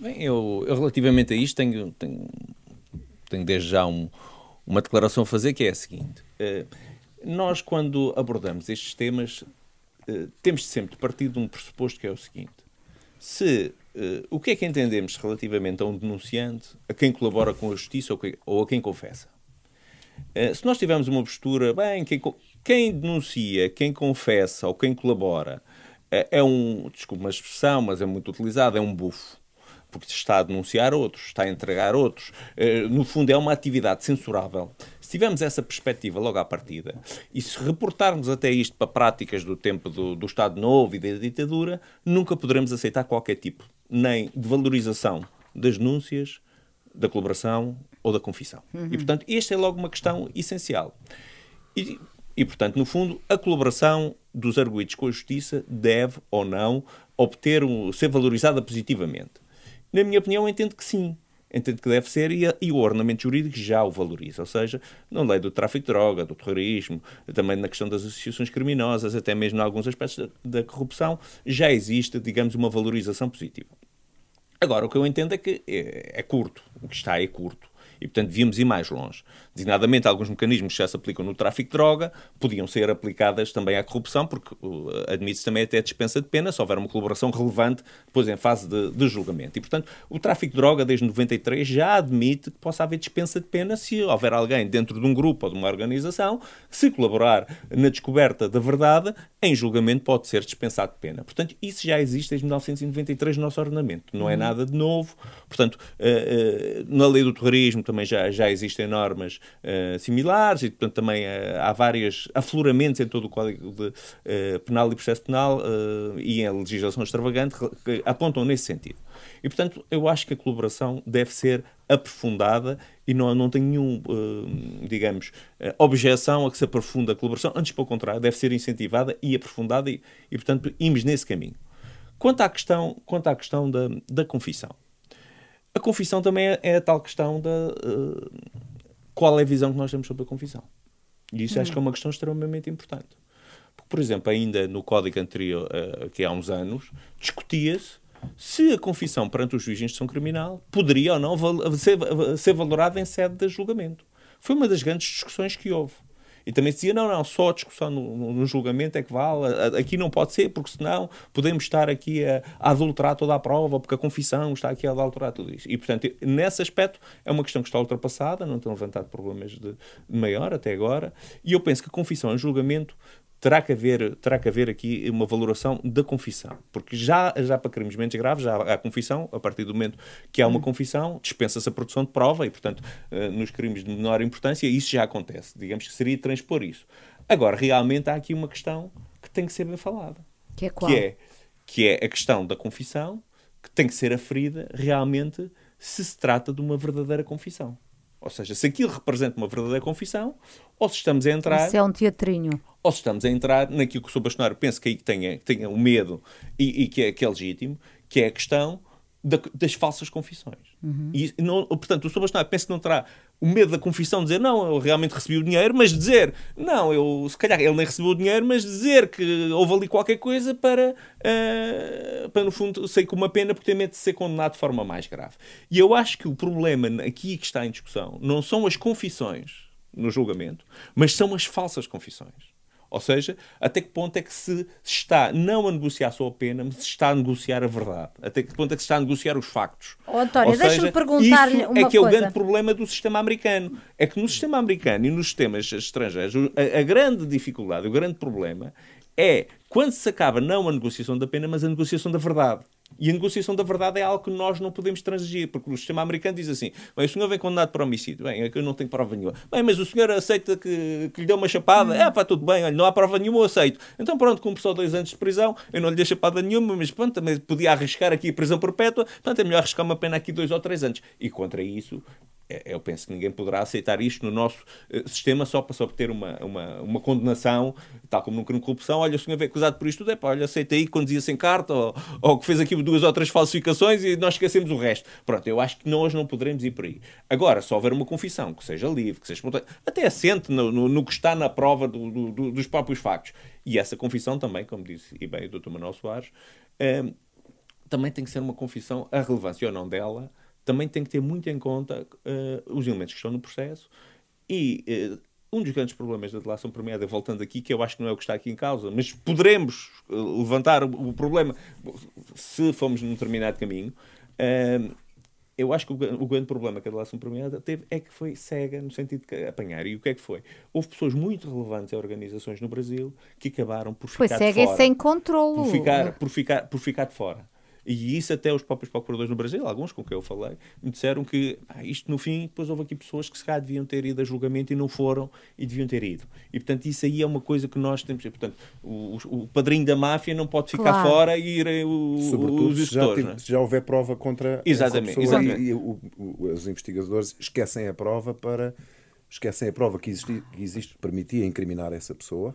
Bem, eu, eu relativamente a isto tenho, tenho tenho desde já um, uma declaração a fazer que é a seguinte. Uh, nós, quando abordamos estes temas, uh, temos sempre de partir de um pressuposto que é o seguinte. Se uh, o que é que entendemos relativamente a um denunciante, a quem colabora com a justiça ou, a quem confessa? se nós tivermos uma postura, bem, quem, quem denuncia, quem confessa ou quem colabora é um, desculpa uma expressão, mas é muito utilizado, é um bufo porque está a denunciar outros, está a entregar outros. Eh, no fundo, é uma atividade censurável. Se tivermos essa perspectiva logo à partida e se reportarmos até isto para práticas do tempo do, do Estado Novo e da ditadura, nunca poderemos aceitar qualquer tipo nem de valorização das denúncias, da colaboração ou da confissão. Uhum. E, portanto, esta é logo uma questão essencial. E, e, portanto, no fundo, a colaboração dos arguídos com a justiça deve ou não obter um, ser valorizada positivamente. Na minha opinião, entendo que sim. Entendo que deve ser e, e, o ordenamento jurídico já o valoriza. Ou seja, na lei do tráfico de droga, do terrorismo, também na questão das associações criminosas, até mesmo em alguns aspectos da, da corrupção, já existe, digamos, uma valorização positiva. Agora, o que eu entendo é que é, é curto. O que está é curto. E, portanto, devíamos ir mais longe. Designadamente, alguns mecanismos que já se aplicam no tráfico de droga podiam ser aplicadas também à corrupção, porque uh, admite-se também até a dispensa de pena se houver uma colaboração relevante depois em fase de, de, julgamento. E, portanto, o tráfico de droga, desde 93, já admite que possa haver dispensa de pena se houver alguém dentro de um grupo ou de uma organização se colaborar na descoberta da verdade, em julgamento pode ser dispensado de pena. Portanto, isso já existe desde 1993 no nosso ordenamento. Não é uhum. nada de novo. Portanto, uh, uh, na lei do terrorismo também já, já existem normas uh, similares e, portanto, também uh, há vários afloramentos em todo o Código de, uh, Penal e Processo Penal e em legislação extravagante que apontam nesse sentido. E, portanto, eu acho que a colaboração deve ser aprofundada e não, não tenho nenhum, digamos, objeção a que se aprofunde a colaboração. Antes, pelo contrário, deve ser incentivada e aprofundada e, e portanto, irmos nesse caminho. Quanto à questão, quanto à questão da, da confissão, a confissão também é, é a tal questão da uh, qual é a visão que nós temos sobre a confissão. E isso hum. acho que é uma questão extremamente importante. Porque, por exemplo, ainda no código anterior, uh, que há uns anos, discutia-se se a confissão perante o juiz de instrução criminal poderia ou não ser, ser valorada em sede de julgamento. Foi uma das grandes discussões que houve. E também se dizia, não, não, só a discussão no, no, julgamento é que vale, aqui não pode ser, porque senão podemos estar aqui a, a adulterar toda a prova, porque a confissão está aqui a adulterar tudo isso. E, portanto, nesse aspecto, é uma questão que está ultrapassada, não tem levantado problemas de maior até agora, e eu penso que a confissão em julgamento terá que haver, terá que haver aqui uma valoração da confissão. Porque já, já para crimes menos graves, já há confissão, a partir do momento que há uma hum. confissão, dispensa-se a produção de prova e, portanto, uh, nos crimes de menor importância, isso já acontece. Digamos que seria transpor isso. Agora, realmente há aqui uma questão que tem que ser bem falada. Que é qual? Que é, que é a questão da confissão, que tem que ser aferida realmente se se trata de uma verdadeira confissão. Ou seja, se aquilo representa uma verdadeira confissão, ou se estamos a entrar. Isso é um teatrinho. Ou se estamos a entrar naquilo que o Sr. Bastonário pensa que aí tenha, tenha o medo e, e que, é, que é legítimo, que é a questão da, das falsas confissões. Uhum. E, não, portanto, o Sr. Bastonário pensa que não terá o medo da confissão de dizer não, eu realmente recebi o dinheiro, mas dizer não, eu se calhar ele nem recebeu o dinheiro, mas dizer que houve ali qualquer coisa para, uh, para no fundo, sei com uma pena porque tem medo de ser condenado de forma mais grave. E eu acho que o problema aqui que está em discussão não são as confissões no julgamento, mas são as falsas confissões. Ou seja, até que ponto é que se está não a negociar só a pena, mas se está a negociar a verdade? Até que ponto é que se está a negociar os factos? Oh, António, deixa-me perguntar-lhe uma é que é o grande problema do sistema americano. É que no sistema americano e nos sistemas estrangeiros, a, a grande dificuldade, o grande problema é quando se acaba não a negociação da pena, mas a negociação da verdade. E a negociação da verdade é algo que nós não podemos transigir, porque o sistema americano diz assim: bem, o senhor vem condenado por homicídio, bem, é eu não tenho prova nenhuma. Bem, mas o senhor aceita que, que lhe deu uma chapada? Hum. É, pá, tudo bem, olha, não há prova nenhuma, eu aceito. Então pronto, cumpre só dois anos de prisão, eu não lhe dei chapada nenhuma, mas pronto, também podia arriscar aqui a prisão perpétua, portanto é melhor arriscar uma pena aqui dois ou três anos. E contra isso, eu penso que ninguém poderá aceitar isto no nosso uh, sistema só para, só para ter uma, uma, uma condenação, tal como num crime de corrupção. Olha, o senhor veio acusado por isto tudo, é pá, olha, aceita aí que conduzia sem carta, ou, ou que fez aqui duas ou três falsificações e nós esquecemos o resto. Pronto, eu acho que nós não poderemos ir por aí. Agora, se houver uma confissão que seja livre, que seja até assente no, no, no, que está na prova do, do, do, dos próprios factos, e essa confissão também, como disse e bem o Dr. Manuel Soares, eh, também tem que ser uma confissão, a relevância ou não dela também tem que ter muito em conta uh, os elementos que estão no processo e uh, um dos grandes problemas da delação premiada, voltando aqui, que eu acho que não é o que está aqui em causa, mas poderemos uh, levantar o, o, problema se formos num determinado caminho. eu acho que o, o, grande problema que a delação premiada teve é que foi cega no sentido de apanhar. E o que é que foi? Houve pessoas muito relevantes em organizações no Brasil que acabaram por ficar foi cega de fora. e sem controle. Por ficar, por, ficar, por ficar de fora. E isso até os próprios procuradores no Brasil, alguns com quem eu falei, me disseram que ah, isto no fim, depois houve aqui pessoas que se calhar deviam ter ido a julgamento e não foram e deviam ter ido. E portanto isso aí é uma coisa que nós temos. Portanto, o, o padrinho da máfia não pode ficar claro. fora e ir eh, o, Sobretudo os gestores. Já, é? já houver prova contra exatamente, essa exatamente. e, e o, os investigadores esquecem a prova para esquecem a prova que, existi, que existe permitia incriminar essa pessoa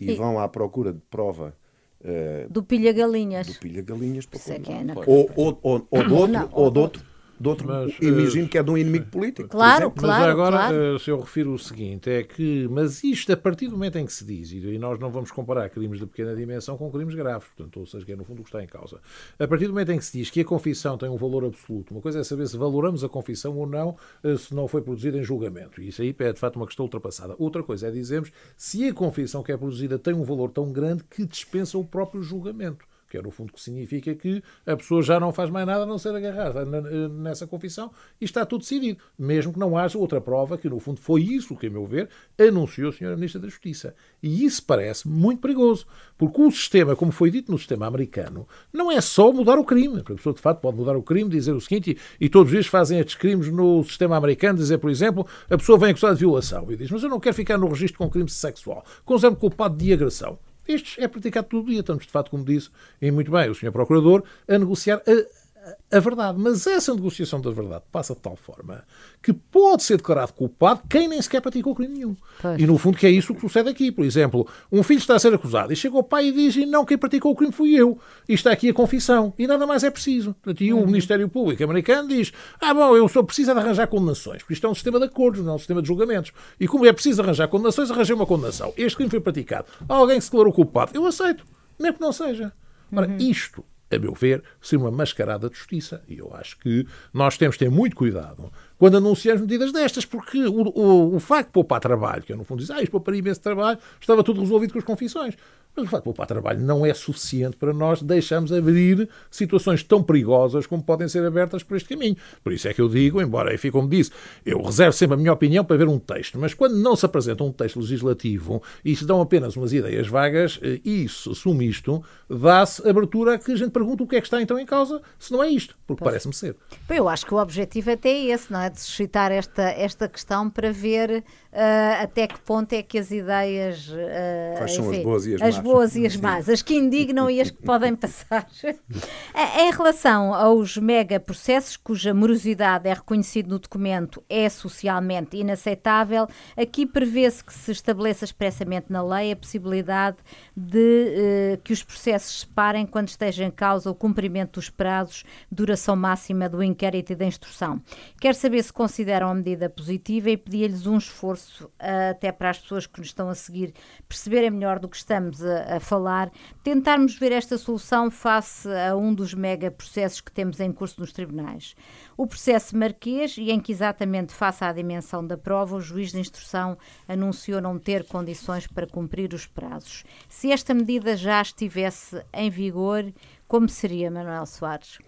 e, e vão à procura de prova Uh, do pilha galinhas. Do pilha galinhas para é, é ou, ou, ou, ou, do outro, ou do outro de outro, mas, imagino que é de um inimigo político. Claro, claro. Mas agora, claro. Eh, se eu refiro o seguinte, é que, mas isto, a partir do momento em que se diz, e nós não vamos comparar crimes de pequena dimensão com crimes graves, portanto, ou seja, que é no fundo o que está em causa. A partir do momento em que se diz que a confissão tem um valor absoluto, uma coisa é saber se valoramos a confissão ou não, eh, se não foi produzida em julgamento. E isso aí é, de facto, uma questão ultrapassada. Outra coisa é dizermos se a confissão que é produzida tem um valor tão grande que dispensa o próprio julgamento que é no fundo que significa que a pessoa já não faz mais nada a não ser agarrada nessa confissão e está tudo decidido, mesmo que não haja outra prova, que no fundo foi isso que, a meu ver, anunciou a Sra. Ministra da Justiça. E isso parece muito perigoso, porque o sistema, como foi dito no sistema americano, não é só mudar o crime. A pessoa, de facto, pode mudar o crime, dizer o seguinte, e, e todos os dias fazem estes crimes no sistema americano, dizer, por exemplo, a pessoa vem acusada de violação e diz, mas eu não quero ficar no registro com crime sexual, exemplo culpado de agressão. Estes é praticado todo dia. Estamos, de facto, como disse, e muito bem, o Sr. Procurador, a negociar a a verdade. Mas essa negociação da verdade passa de tal forma que pode ser declarado culpado quem nem sequer praticou crime nenhum. Pois. E no fundo que é isso que sucede aqui. Por exemplo, um filho está a ser acusado e chega ao pai e diz e não, quem praticou o crime fui eu. E está aqui a confissão. E nada mais é preciso. E o uhum. Ministério Público americano diz ah, bom, eu só preciso de arranjar condenações. Porque isto é um sistema de acordos, não é um sistema de julgamentos. E como é preciso arranjar condenações, arranjei uma condenação. Este crime foi praticado. Alguém se declarou culpado. Eu aceito. Mesmo que não seja. Ora, uhum. isto a meu ver, ser uma mascarada de justiça. E eu acho que nós temos que ter muito cuidado quando anunciamos medidas destas, porque o, o, o facto de poupar trabalho, que eu no fundo diz, ah, isto pouparia imenso trabalho, estava tudo resolvido com as confissões. Mas o facto de poupar trabalho não é suficiente para nós deixarmos abrir situações tão perigosas como podem ser abertas por este caminho. Por isso é que eu digo, embora, enfim, como disse, eu reservo sempre a minha opinião para ver um texto, mas quando não se apresenta um texto legislativo e se dão apenas umas ideias vagas, eh, isso, assume isto, dá-se abertura a que a gente pergunte o que é que está então em causa, se não é isto, porque parece-me ser. Eu acho que o objetivo até é esse, não é? De suscitar esta, esta questão para ver uh, até que ponto é que as ideias. Uh, Quais são enfim, as boas e as, as boas e as más, as que indignam e as que podem passar. em relação aos megaprocessos, cuja morosidade é reconhecida no documento, é socialmente inaceitável, aqui prevê-se que se estabeleça expressamente na lei a possibilidade de eh, que os processos se parem quando esteja em causa o cumprimento dos prazos, duração máxima do inquérito e da instrução. Quero saber se consideram a medida positiva e pedir-lhes um esforço uh, até para as pessoas que nos estão a seguir perceberem melhor do que estamos a, a falar, tentarmos ver esta solução face a um dos mega processos que temos em curso nos tribunais. O processo Marquês, e em que exatamente face à dimensão da prova, o juiz de instrução anunciou não ter condições para cumprir os prazos. Se esta medida já estivesse em vigor, como seria, Manuel Soares?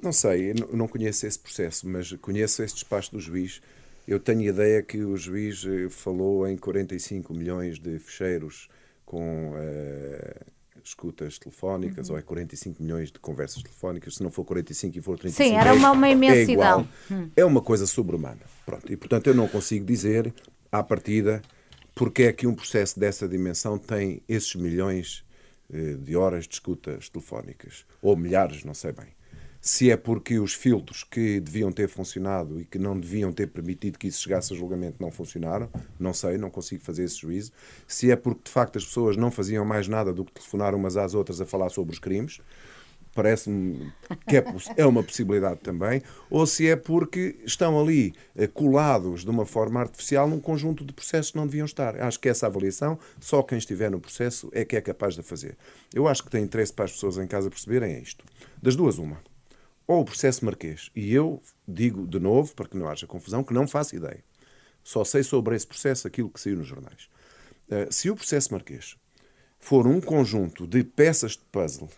Não sei, não conheço esse processo, mas conheço esse despacho do juiz. Eu tenho ideia que o juiz eh, falou em 45 milhões de fecheiros com uh, escutas telefónicas, uhum. ou é 45 milhões de conversas telefónicas. Se não for 45 e for 35 Sim, era uma, uma imensidão. É, hum. é uma coisa sobre-humana. Pronto, e portanto eu não consigo dizer, à partida, porque é que um processo dessa dimensão tem esses milhões uh, de horas de escutas telefónicas. Ou milhares, não sei bem se é porque os filtros que deviam ter funcionado e que não deviam ter permitido que isso chegasse a julgamento não funcionaram, não sei, não consigo fazer esse juízo. Se é porque de facto as pessoas não faziam mais nada do que telefonar umas às outras a falar sobre os crimes, parece-me que é, é, uma possibilidade também, ou se é porque estão ali eh, colados de uma forma artificial num conjunto de processos que não deviam estar. Acho que essa avaliação, só quem estiver no processo é que é capaz de fazer. Eu acho que tem interesse para as pessoas em casa perceberem isto. Das duas, uma ou o processo marquês. E eu digo de novo, para que não haja confusão, que não faço ideia. Só sei sobre esse processo aquilo que saiu nos jornais. Uh, se o processo marquês for um conjunto de peças de puzzle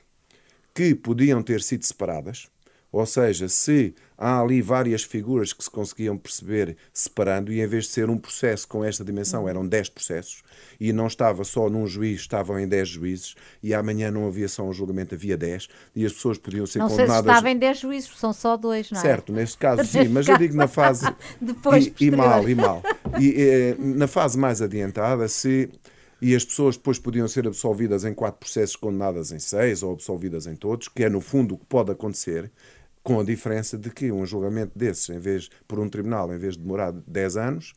que podiam ter sido separadas, ou seja, se há ali várias figuras que se conseguiam perceber separando, e em vez de ser um processo com esta dimensão, eram 10 processos, e não estava só num juiz, estavam em 10 juízes, e amanhã não havia só um julgamento, havia 10, e as pessoas podiam ser não condenadas. Não se estava em 10 juízes, são só dois, não é? Certo, neste caso sim, mas eu digo na fase. Depois, e, e mal, e mal. E eh, na fase mais adiantada, se e as pessoas depois podiam ser absolvidas em quatro processos, condenadas em seis ou absolvidas em todos, que é no fundo o que pode acontecer. Com a diferença de que um julgamento desses, em vez por um tribunal, em vez de demorar 10 anos,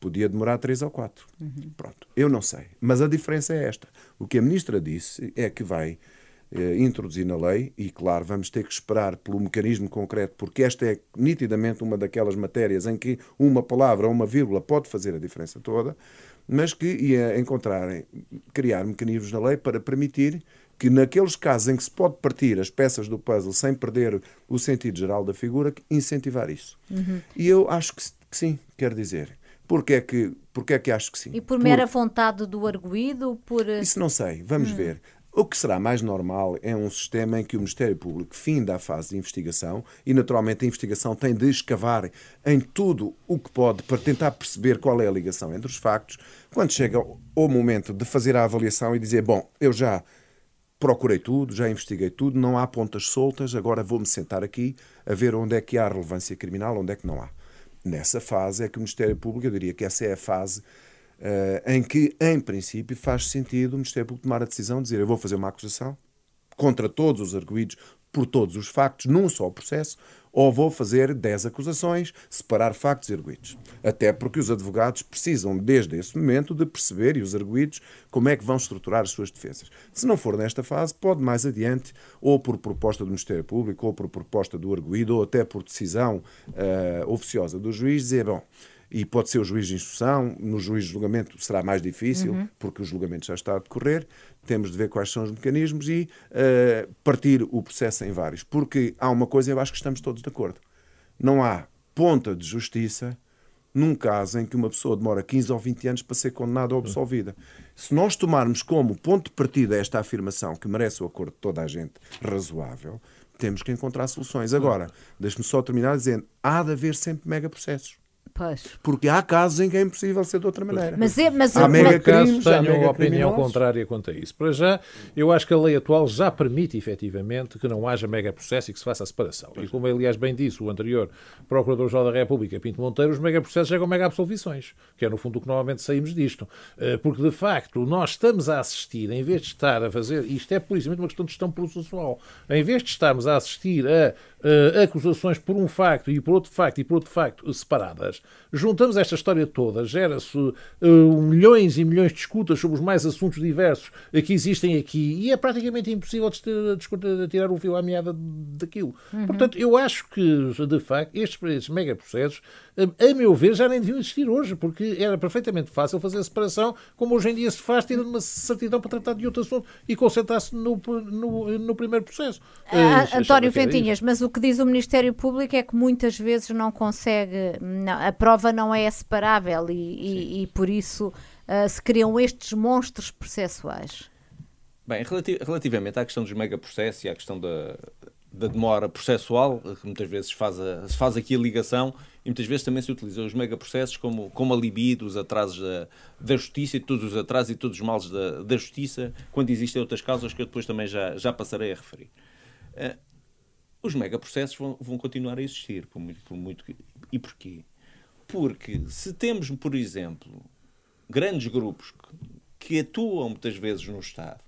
podia demorar 3 ou 4. Uhum. Pronto. Eu não sei. Mas a diferença é esta. O que a ministra disse é que vai eh, introduzir na lei, e claro, vamos ter que esperar pelo mecanismo concreto, porque esta é nitidamente uma daquelas matérias em que uma palavra ou uma vírgula pode fazer a diferença toda, mas que ia encontrar, criar mecanismos na lei para permitir que naqueles casos em que se pode partir as peças do puzzle sem perder o sentido geral da figura, incentivar isso. Uhum. E eu acho que, que, sim, quer dizer. Porquê é que, porquê é que acho que sim? E por, por... mera vontade do arguído? Por... Isso não sei, vamos uhum. ver. O que será mais normal é um sistema em que o Ministério Público finda a fase de investigação e, naturalmente, a investigação tem de escavar em tudo o que pode para tentar perceber qual é a ligação entre os factos. Quando chega o momento de fazer a avaliação e dizer, bom, eu já procurei tudo, já investiguei tudo, não há pontas soltas, agora vou-me sentar aqui a ver onde é que há relevância criminal, onde é que não há. Nessa fase é que o Ministério Público, eu diria que essa é a fase uh, em que, em princípio, faz sentido o Ministério Público tomar a decisão de dizer eu vou fazer uma acusação contra todos os arguídos por todos os factos num só processo, ou vou fazer 10 acusações, separar factos e arguídos. Até porque os advogados precisam, desde esse momento, de perceber, e os arguídos, como é que vão estruturar as suas defesas. Se não for nesta fase, pode mais adiante, ou por proposta do Ministério Público, ou por proposta do arguído, ou até por decisão uh, oficiosa do juiz, dizer, bom, e pode ser o juiz de instrução, no juiz de julgamento será mais difícil, uhum. porque o julgamento já está a decorrer, temos de ver quais são os mecanismos e uh, partir o processo em vários. Porque há uma coisa, eu acho que estamos todos de acordo. Não há ponta de justiça num caso em que uma pessoa demora 15 ou 20 anos para ser condenada ou absolvida. Se nós tomarmos como ponto de partida esta afirmação, que merece o acordo de toda a gente razoável, temos que encontrar soluções. Agora, deixe-me só terminar dizendo, há de haver sempre mega processos. Pois. Porque há casos em que é impossível ser de outra maneira. Mas, é, mas, Há mas- mega caso crimes, há tenho mega uma opinião contrária quanto a isso. Para já, eu acho que a lei atual já permite, efetivamente, que não haja mega processo e que se faça a separação. E como, aliás, bem disse o anterior Procurador-Geral da República, Pinto Monteiro, os mega processos chegam mega absolvições, que é, no fundo, o que normalmente saímos disto. Eh, Porque, de facto, nós estamos a assistir, em vez de estar a fazer, isto é puramente uma questão de gestão processual, em vez de estarmos a assistir a eh, acusações por um facto e por outro facto e por outro facto separadas, juntamos esta história toda, gera-se eh, milhões e milhões de escutas sobre os mais assuntos diversos que existem aqui e é praticamente impossível de, tirar o fio à meada daquilo. Portanto, eu acho que, de facto, estes, estes megaprocessos, eh, a meu ver, já nem deviam existir hoje, porque era perfeitamente fácil fazer a separação, como hoje em dia se faz, tirando uma certidão para tratar de outro assunto e concentrar-se no, no, no primeiro processo. Ah, António Fentinhas, mas o que diz o Ministério Público é que muitas vezes não consegue, não, a prova não é separável e, e- e por isso ah, se criam estes monstros processuais. Bem, relati- relativamente à questão dos megaprocessos e à questão da, da demora processual, que muitas vezes faz a- se faz aqui a ligação e muitas vezes também se utilizam os megaprocessos como, como alibi dos atrasos da, da justiça e de todos os atrasos e todos os males da, da justiça, quando existem outras causas que eu depois também já, já passarei a referir. Os megaprocessos vão, vão continuar a existir. Por muito, por muito E porquê? Porque se temos, por exemplo, grandes grupos que, que atuam muitas vezes no Estado,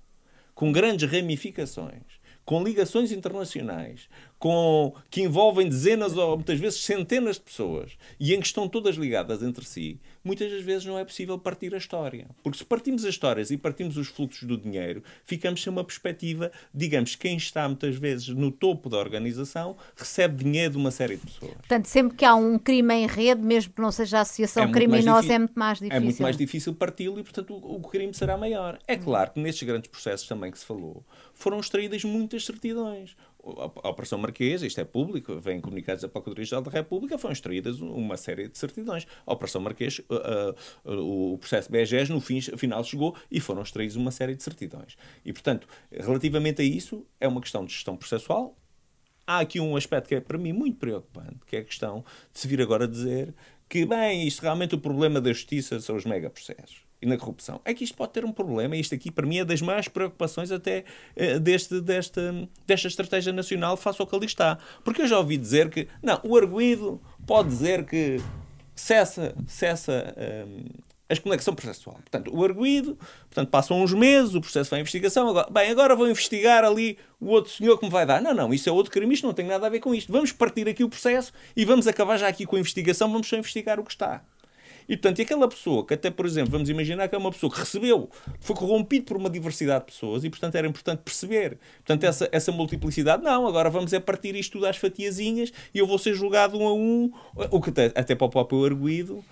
com grandes ramificações, com ligações internacionais, com, que envolvem dezenas ou muitas vezes centenas de pessoas e em que estão todas ligadas entre si, muitas das vezes não é possível partir a história. Porque se partimos as histórias e partimos os fluxos do dinheiro, ficamos sem uma perspectiva, digamos, quem está muitas vezes no topo da organização recebe dinheiro de uma série de pessoas. Portanto, sempre que há um crime em rede, mesmo que não seja a associação É criminosa, é muito mais difícil. É muito mais difícil parti-lo e, portanto, o, o crime será maior. É claro que nestes grandes processos também que se falou, foram extraídas muitas certidões. A Operação Marquês, isto é público, vêm comunicados da Procuradoria-Geral da República, foram extraídas uma série de certidões. A Operação Marquês, uh, uh, uh, o processo BGS, no fim, final chegou e foram extraídas uma série de certidões. E, portanto, relativamente a isso, é uma questão de gestão processual, há aqui um aspecto que é para mim muito preocupante, que é a questão de se vir agora dizer que, bem, isto realmente o problema da justiça são os megaprocessos e na corrupção. É que isto pode ter um problema, e isto aqui para mim é das maiores preocupações até eh, deste, desta, desta estratégia nacional face ao que ali está. Porque eu já ouvi dizer que, não, o arguído pode dizer que cessa, cessa hum, a conexão processual. Portanto, o arguído, portanto, passam uns meses, o processo vai à investigação, agora, bem, agora vou investigar ali o outro senhor que me vai dar. Não, não, isso é outro crime, isto não tem nada a ver com isto. Vamos partir aqui o processo e vamos acabar já aqui com a investigação, vamos só investigar o que está. E, portanto, e aquela pessoa que até, por exemplo, vamos imaginar que é uma pessoa que recebeu, foi corrompido por uma diversidade de pessoas e, portanto, era importante perceber. Portanto, essa, essa multiplicidade, não, agora vamos é partir isto tudo às fatiazinhas e eu vou ser julgado um a um, o que até, até para o próprio arguído,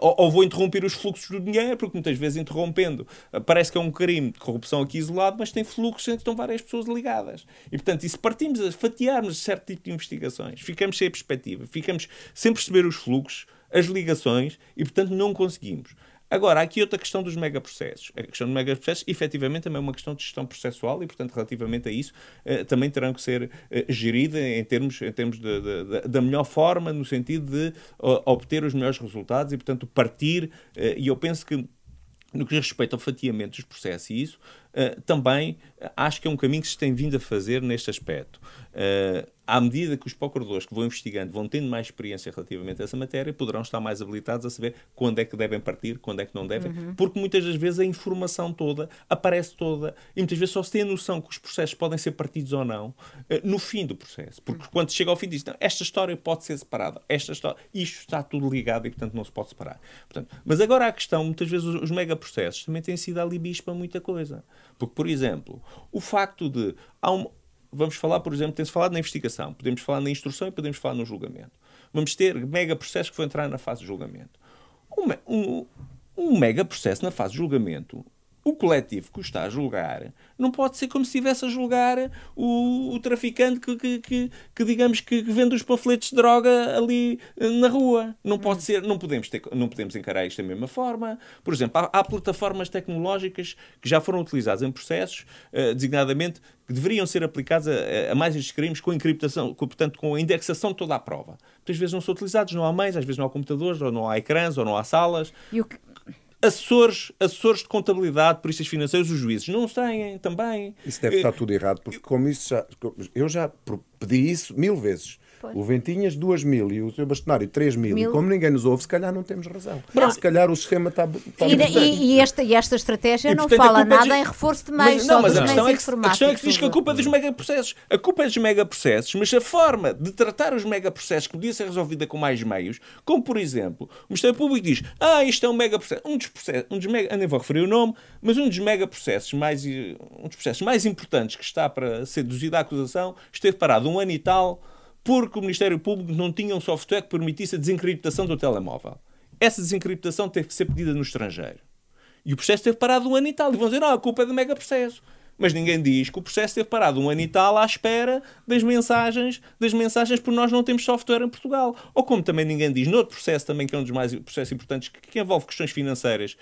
ou, ou vou interromper os fluxos do dinheiro, porque muitas vezes interrompendo, eh, parece que é um crime de corrupção aqui isolado, mas tem fluxos em que estão várias pessoas ligadas. E, portanto, e se partimos a fatiarmos certo tipo de investigações, ficamos sem perspectiva, ficamos sem perceber os fluxos, as ligações e, portanto, não conseguimos. Agora, há aqui outra questão dos megaprocessos. A questão dos megaprocessos, efetivamente, também é uma questão de gestão processual e, portanto, relativamente a isso, eh, também terão que ser eh, gerida em termos, em termos de- de- de- da melhor forma, no sentido de ó, obter os melhores resultados e, portanto, partir. eh, e eu penso que no que diz respeito ao fatiamento dos processos e isso, eh, também eh, acho que é um caminho que se tem vindo a fazer neste aspecto. Eh, à medida que os procuradores que vão investigando vão tendo mais experiência relativamente a essa matéria, poderão estar mais habilitados a saber quando é que devem partir, quando é que não devem, porque muitas das vezes a informação toda aparece toda e muitas vezes só se tem a noção que os processos podem ser partidos ou não eh, no fim do processo. Porque quando chega ao fim diz, não, esta história pode ser separada, esta história, isto está tudo ligado e portanto não se pode separar. Portanto, mas agora a questão, muitas vezes os, os megaprocessos também têm sido alibis para muita coisa. Porque, por exemplo, o facto de um, vamos falar, por exemplo, tem-se falado na investigação, podemos falar na instrução e podemos falar no julgamento. Vamos ter mega processos que vão entrar na fase de julgamento. Um, um, um mega processo na fase de julgamento o coletivo que o está a julgar não pode ser como se estivesse a julgar o, o traficante que, que, que, que, digamos que vende os panfletos de droga ali eh, na rua. Não pode ser, não podemos, ter, não podemos encarar isto da mesma forma. Por exemplo, há, há plataformas tecnológicas que já foram utilizadas em processos, uh, designadamente, que deveriam ser aplicadas a, a mais estes crimes com encriptação, com, portanto, com a indexação de toda a prova. Muitas vezes não são utilizados, não há meios, às vezes não há computadores, ou não há ecrãs, ou não há salas. E o que assessores, assessores de contabilidade, perícias financeiros, os juízes não têm também. Isso deve estar tudo errado, porque como isso já. Eu já pedi isso mil vezes. O Ventinhas, 2 mil e o seu Bastonário, 3 mil. mil. E como ninguém nos ouve, se calhar não temos razão. Não. Se calhar o sistema está. está e, e, e, esta, e esta estratégia e, não portanto, fala nada de... em reforço de meios, mas, não, mas a questão, é que, a questão é que se diz que a culpa é dos megaprocessos. A culpa é dos megaprocessos, mas a forma de tratar os megaprocessos que podia ser resolvida com mais meios, como por exemplo, o Ministério Público diz: Ah, isto é um megaprocesso. Um dos processos, um dos mega, eu nem vou referir o nome, mas um dos megaprocessos mais, um dos processos mais importantes que está para ser deduzida a acusação esteve parado um ano e tal porque o Ministério Público não tinha um software que permitisse a desencriptação do telemóvel. Essa desencriptação teve que ser pedida no estrangeiro. E o processo teve parado um ano e tal. E vão dizer, não, a culpa é do mega processo. Mas ninguém diz que o processo teve parado um ano e tal à espera das mensagens, das mensagens porque nós não temos software em Portugal. Ou como também ninguém diz, noutro processo também, que é um dos mais processos importantes, que envolve questões financeiras,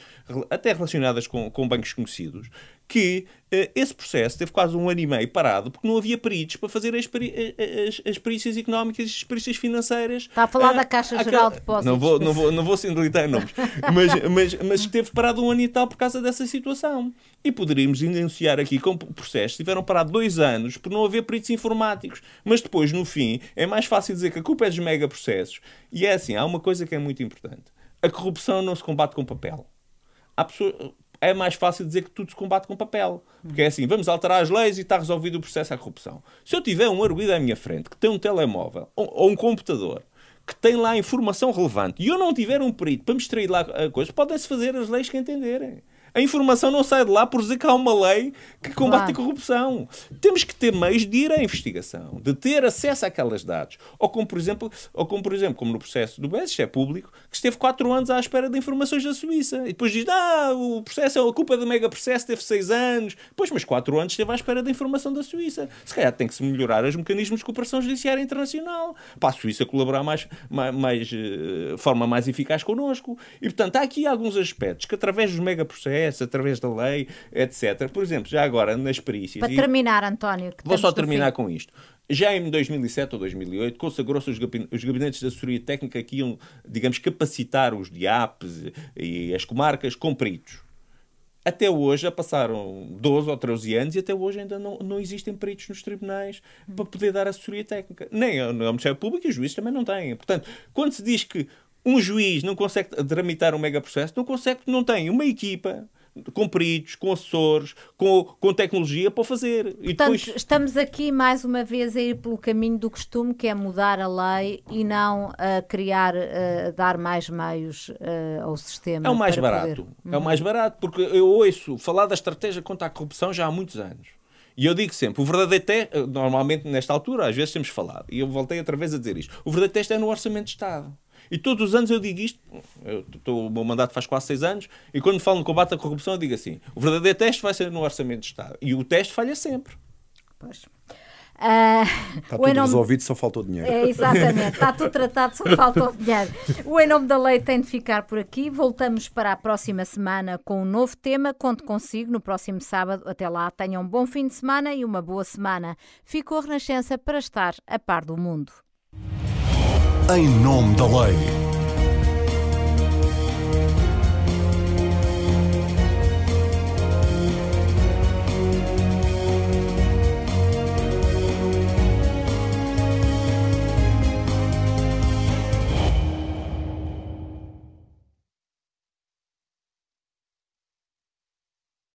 até relacionadas com, com bancos conhecidos, que uh, esse processo teve quase um ano e meio parado porque não havia peritos para fazer as, peri eh, eh, as, as perícias económicas e as perícias financeiras. Está a falar da Caixa Geral de Depósitos. Não vou, não vou, não vou sinalizar nomes, mas, mas, mas esteve parado um ano e tal por causa dessa situação. E poderíamos denunciar aqui como processos tiveram parado dois anos por não haver peritos informáticos. Mas depois, no fim, é mais fácil dizer que a culpa é dos megaprocessos. E é assim, há uma coisa que é muito importante. A corrupção não se combate com papel. Há pessoas, é mais fácil dizer que tudo se combate com papel. Porque é assim, vamos alterar as leis e está resolvido o processo à corrupção. Se eu tiver um arguido à minha frente que tem um telemóvel ou, ou um computador que tem lá informação relevante e eu não tiver um perito para me extrair lá a coisa, podem-se fazer as leis que entenderem. A informação não sai de lá por dizer que há uma lei que combate claro. a corrupção. Temos que ter meios de ir à investigação, de ter acesso àquelas dados. Ou como, por exemplo, ou como, por exemplo, como no processo do BES, é público, que esteve 4 anos à espera de informações da Suíça. E depois diz, ah, o processo, a culpa do mega processo teve 6 anos. Pois, mas 4 anos esteve à espera da informação da Suíça. Se calhar tem que se melhorar os mecanismos de cooperação judiciária internacional. Para a Suíça colaborar mais, mais, mais uh, forma mais eficaz connosco. E, portanto, há aqui alguns aspectos que, através dos mega processos, através da lei, etc. Por exemplo, já agora nas perícias. Para terminar, António. vou só terminar com isto. Já em 2007 ou 2008, consagrou-se os gabinetes de assessoria técnica que iam, digamos, capacitar os DIAPs e as comarcas com peritos. Até hoje, já passaram 12 ou 13 anos e até hoje ainda não, não existem peritos nos tribunais para poder dar assessoria técnica. Nem o Ministério Público e os juízes também não têm. Portanto, quando se diz que um juiz não consegue tramitar um mega processo, não consegue não tem uma equipa com peritos, com assessores, com, com tecnologia para fazer. E Portanto, depois... estamos aqui mais uma vez a ir pelo caminho do costume, que é mudar a lei e não a criar, a dar mais meios ao sistema. É o mais barato. Poder... É o mais barato, porque eu ouço falar da estratégia contra a corrupção já há muitos anos. E eu digo sempre, o verdadeiro teste, normalmente nesta altura, às vezes temos falado, e eu voltei outra vez a dizer isto, o verdadeiro teste é no Orçamento de Estado. E todos os anos eu digo isto, eu tô, o meu mandato faz quase seis anos, e quando falo no combate à corrupção eu digo assim, o verdadeiro teste vai ser no Orçamento de Estado. E o teste falha sempre. Pois. Uh, está tudo nome... resolvido, só faltou dinheiro. É, exatamente, está tudo tratado, só faltou dinheiro. O Em Nome da Lei tem de ficar por aqui. Voltamos para a próxima semana com um novo tema. Conto consigo no próximo sábado. Até lá, tenham um bom fim de semana e uma boa semana. Ficou a Renascença para estar a par do mundo. Em Nome da Lei.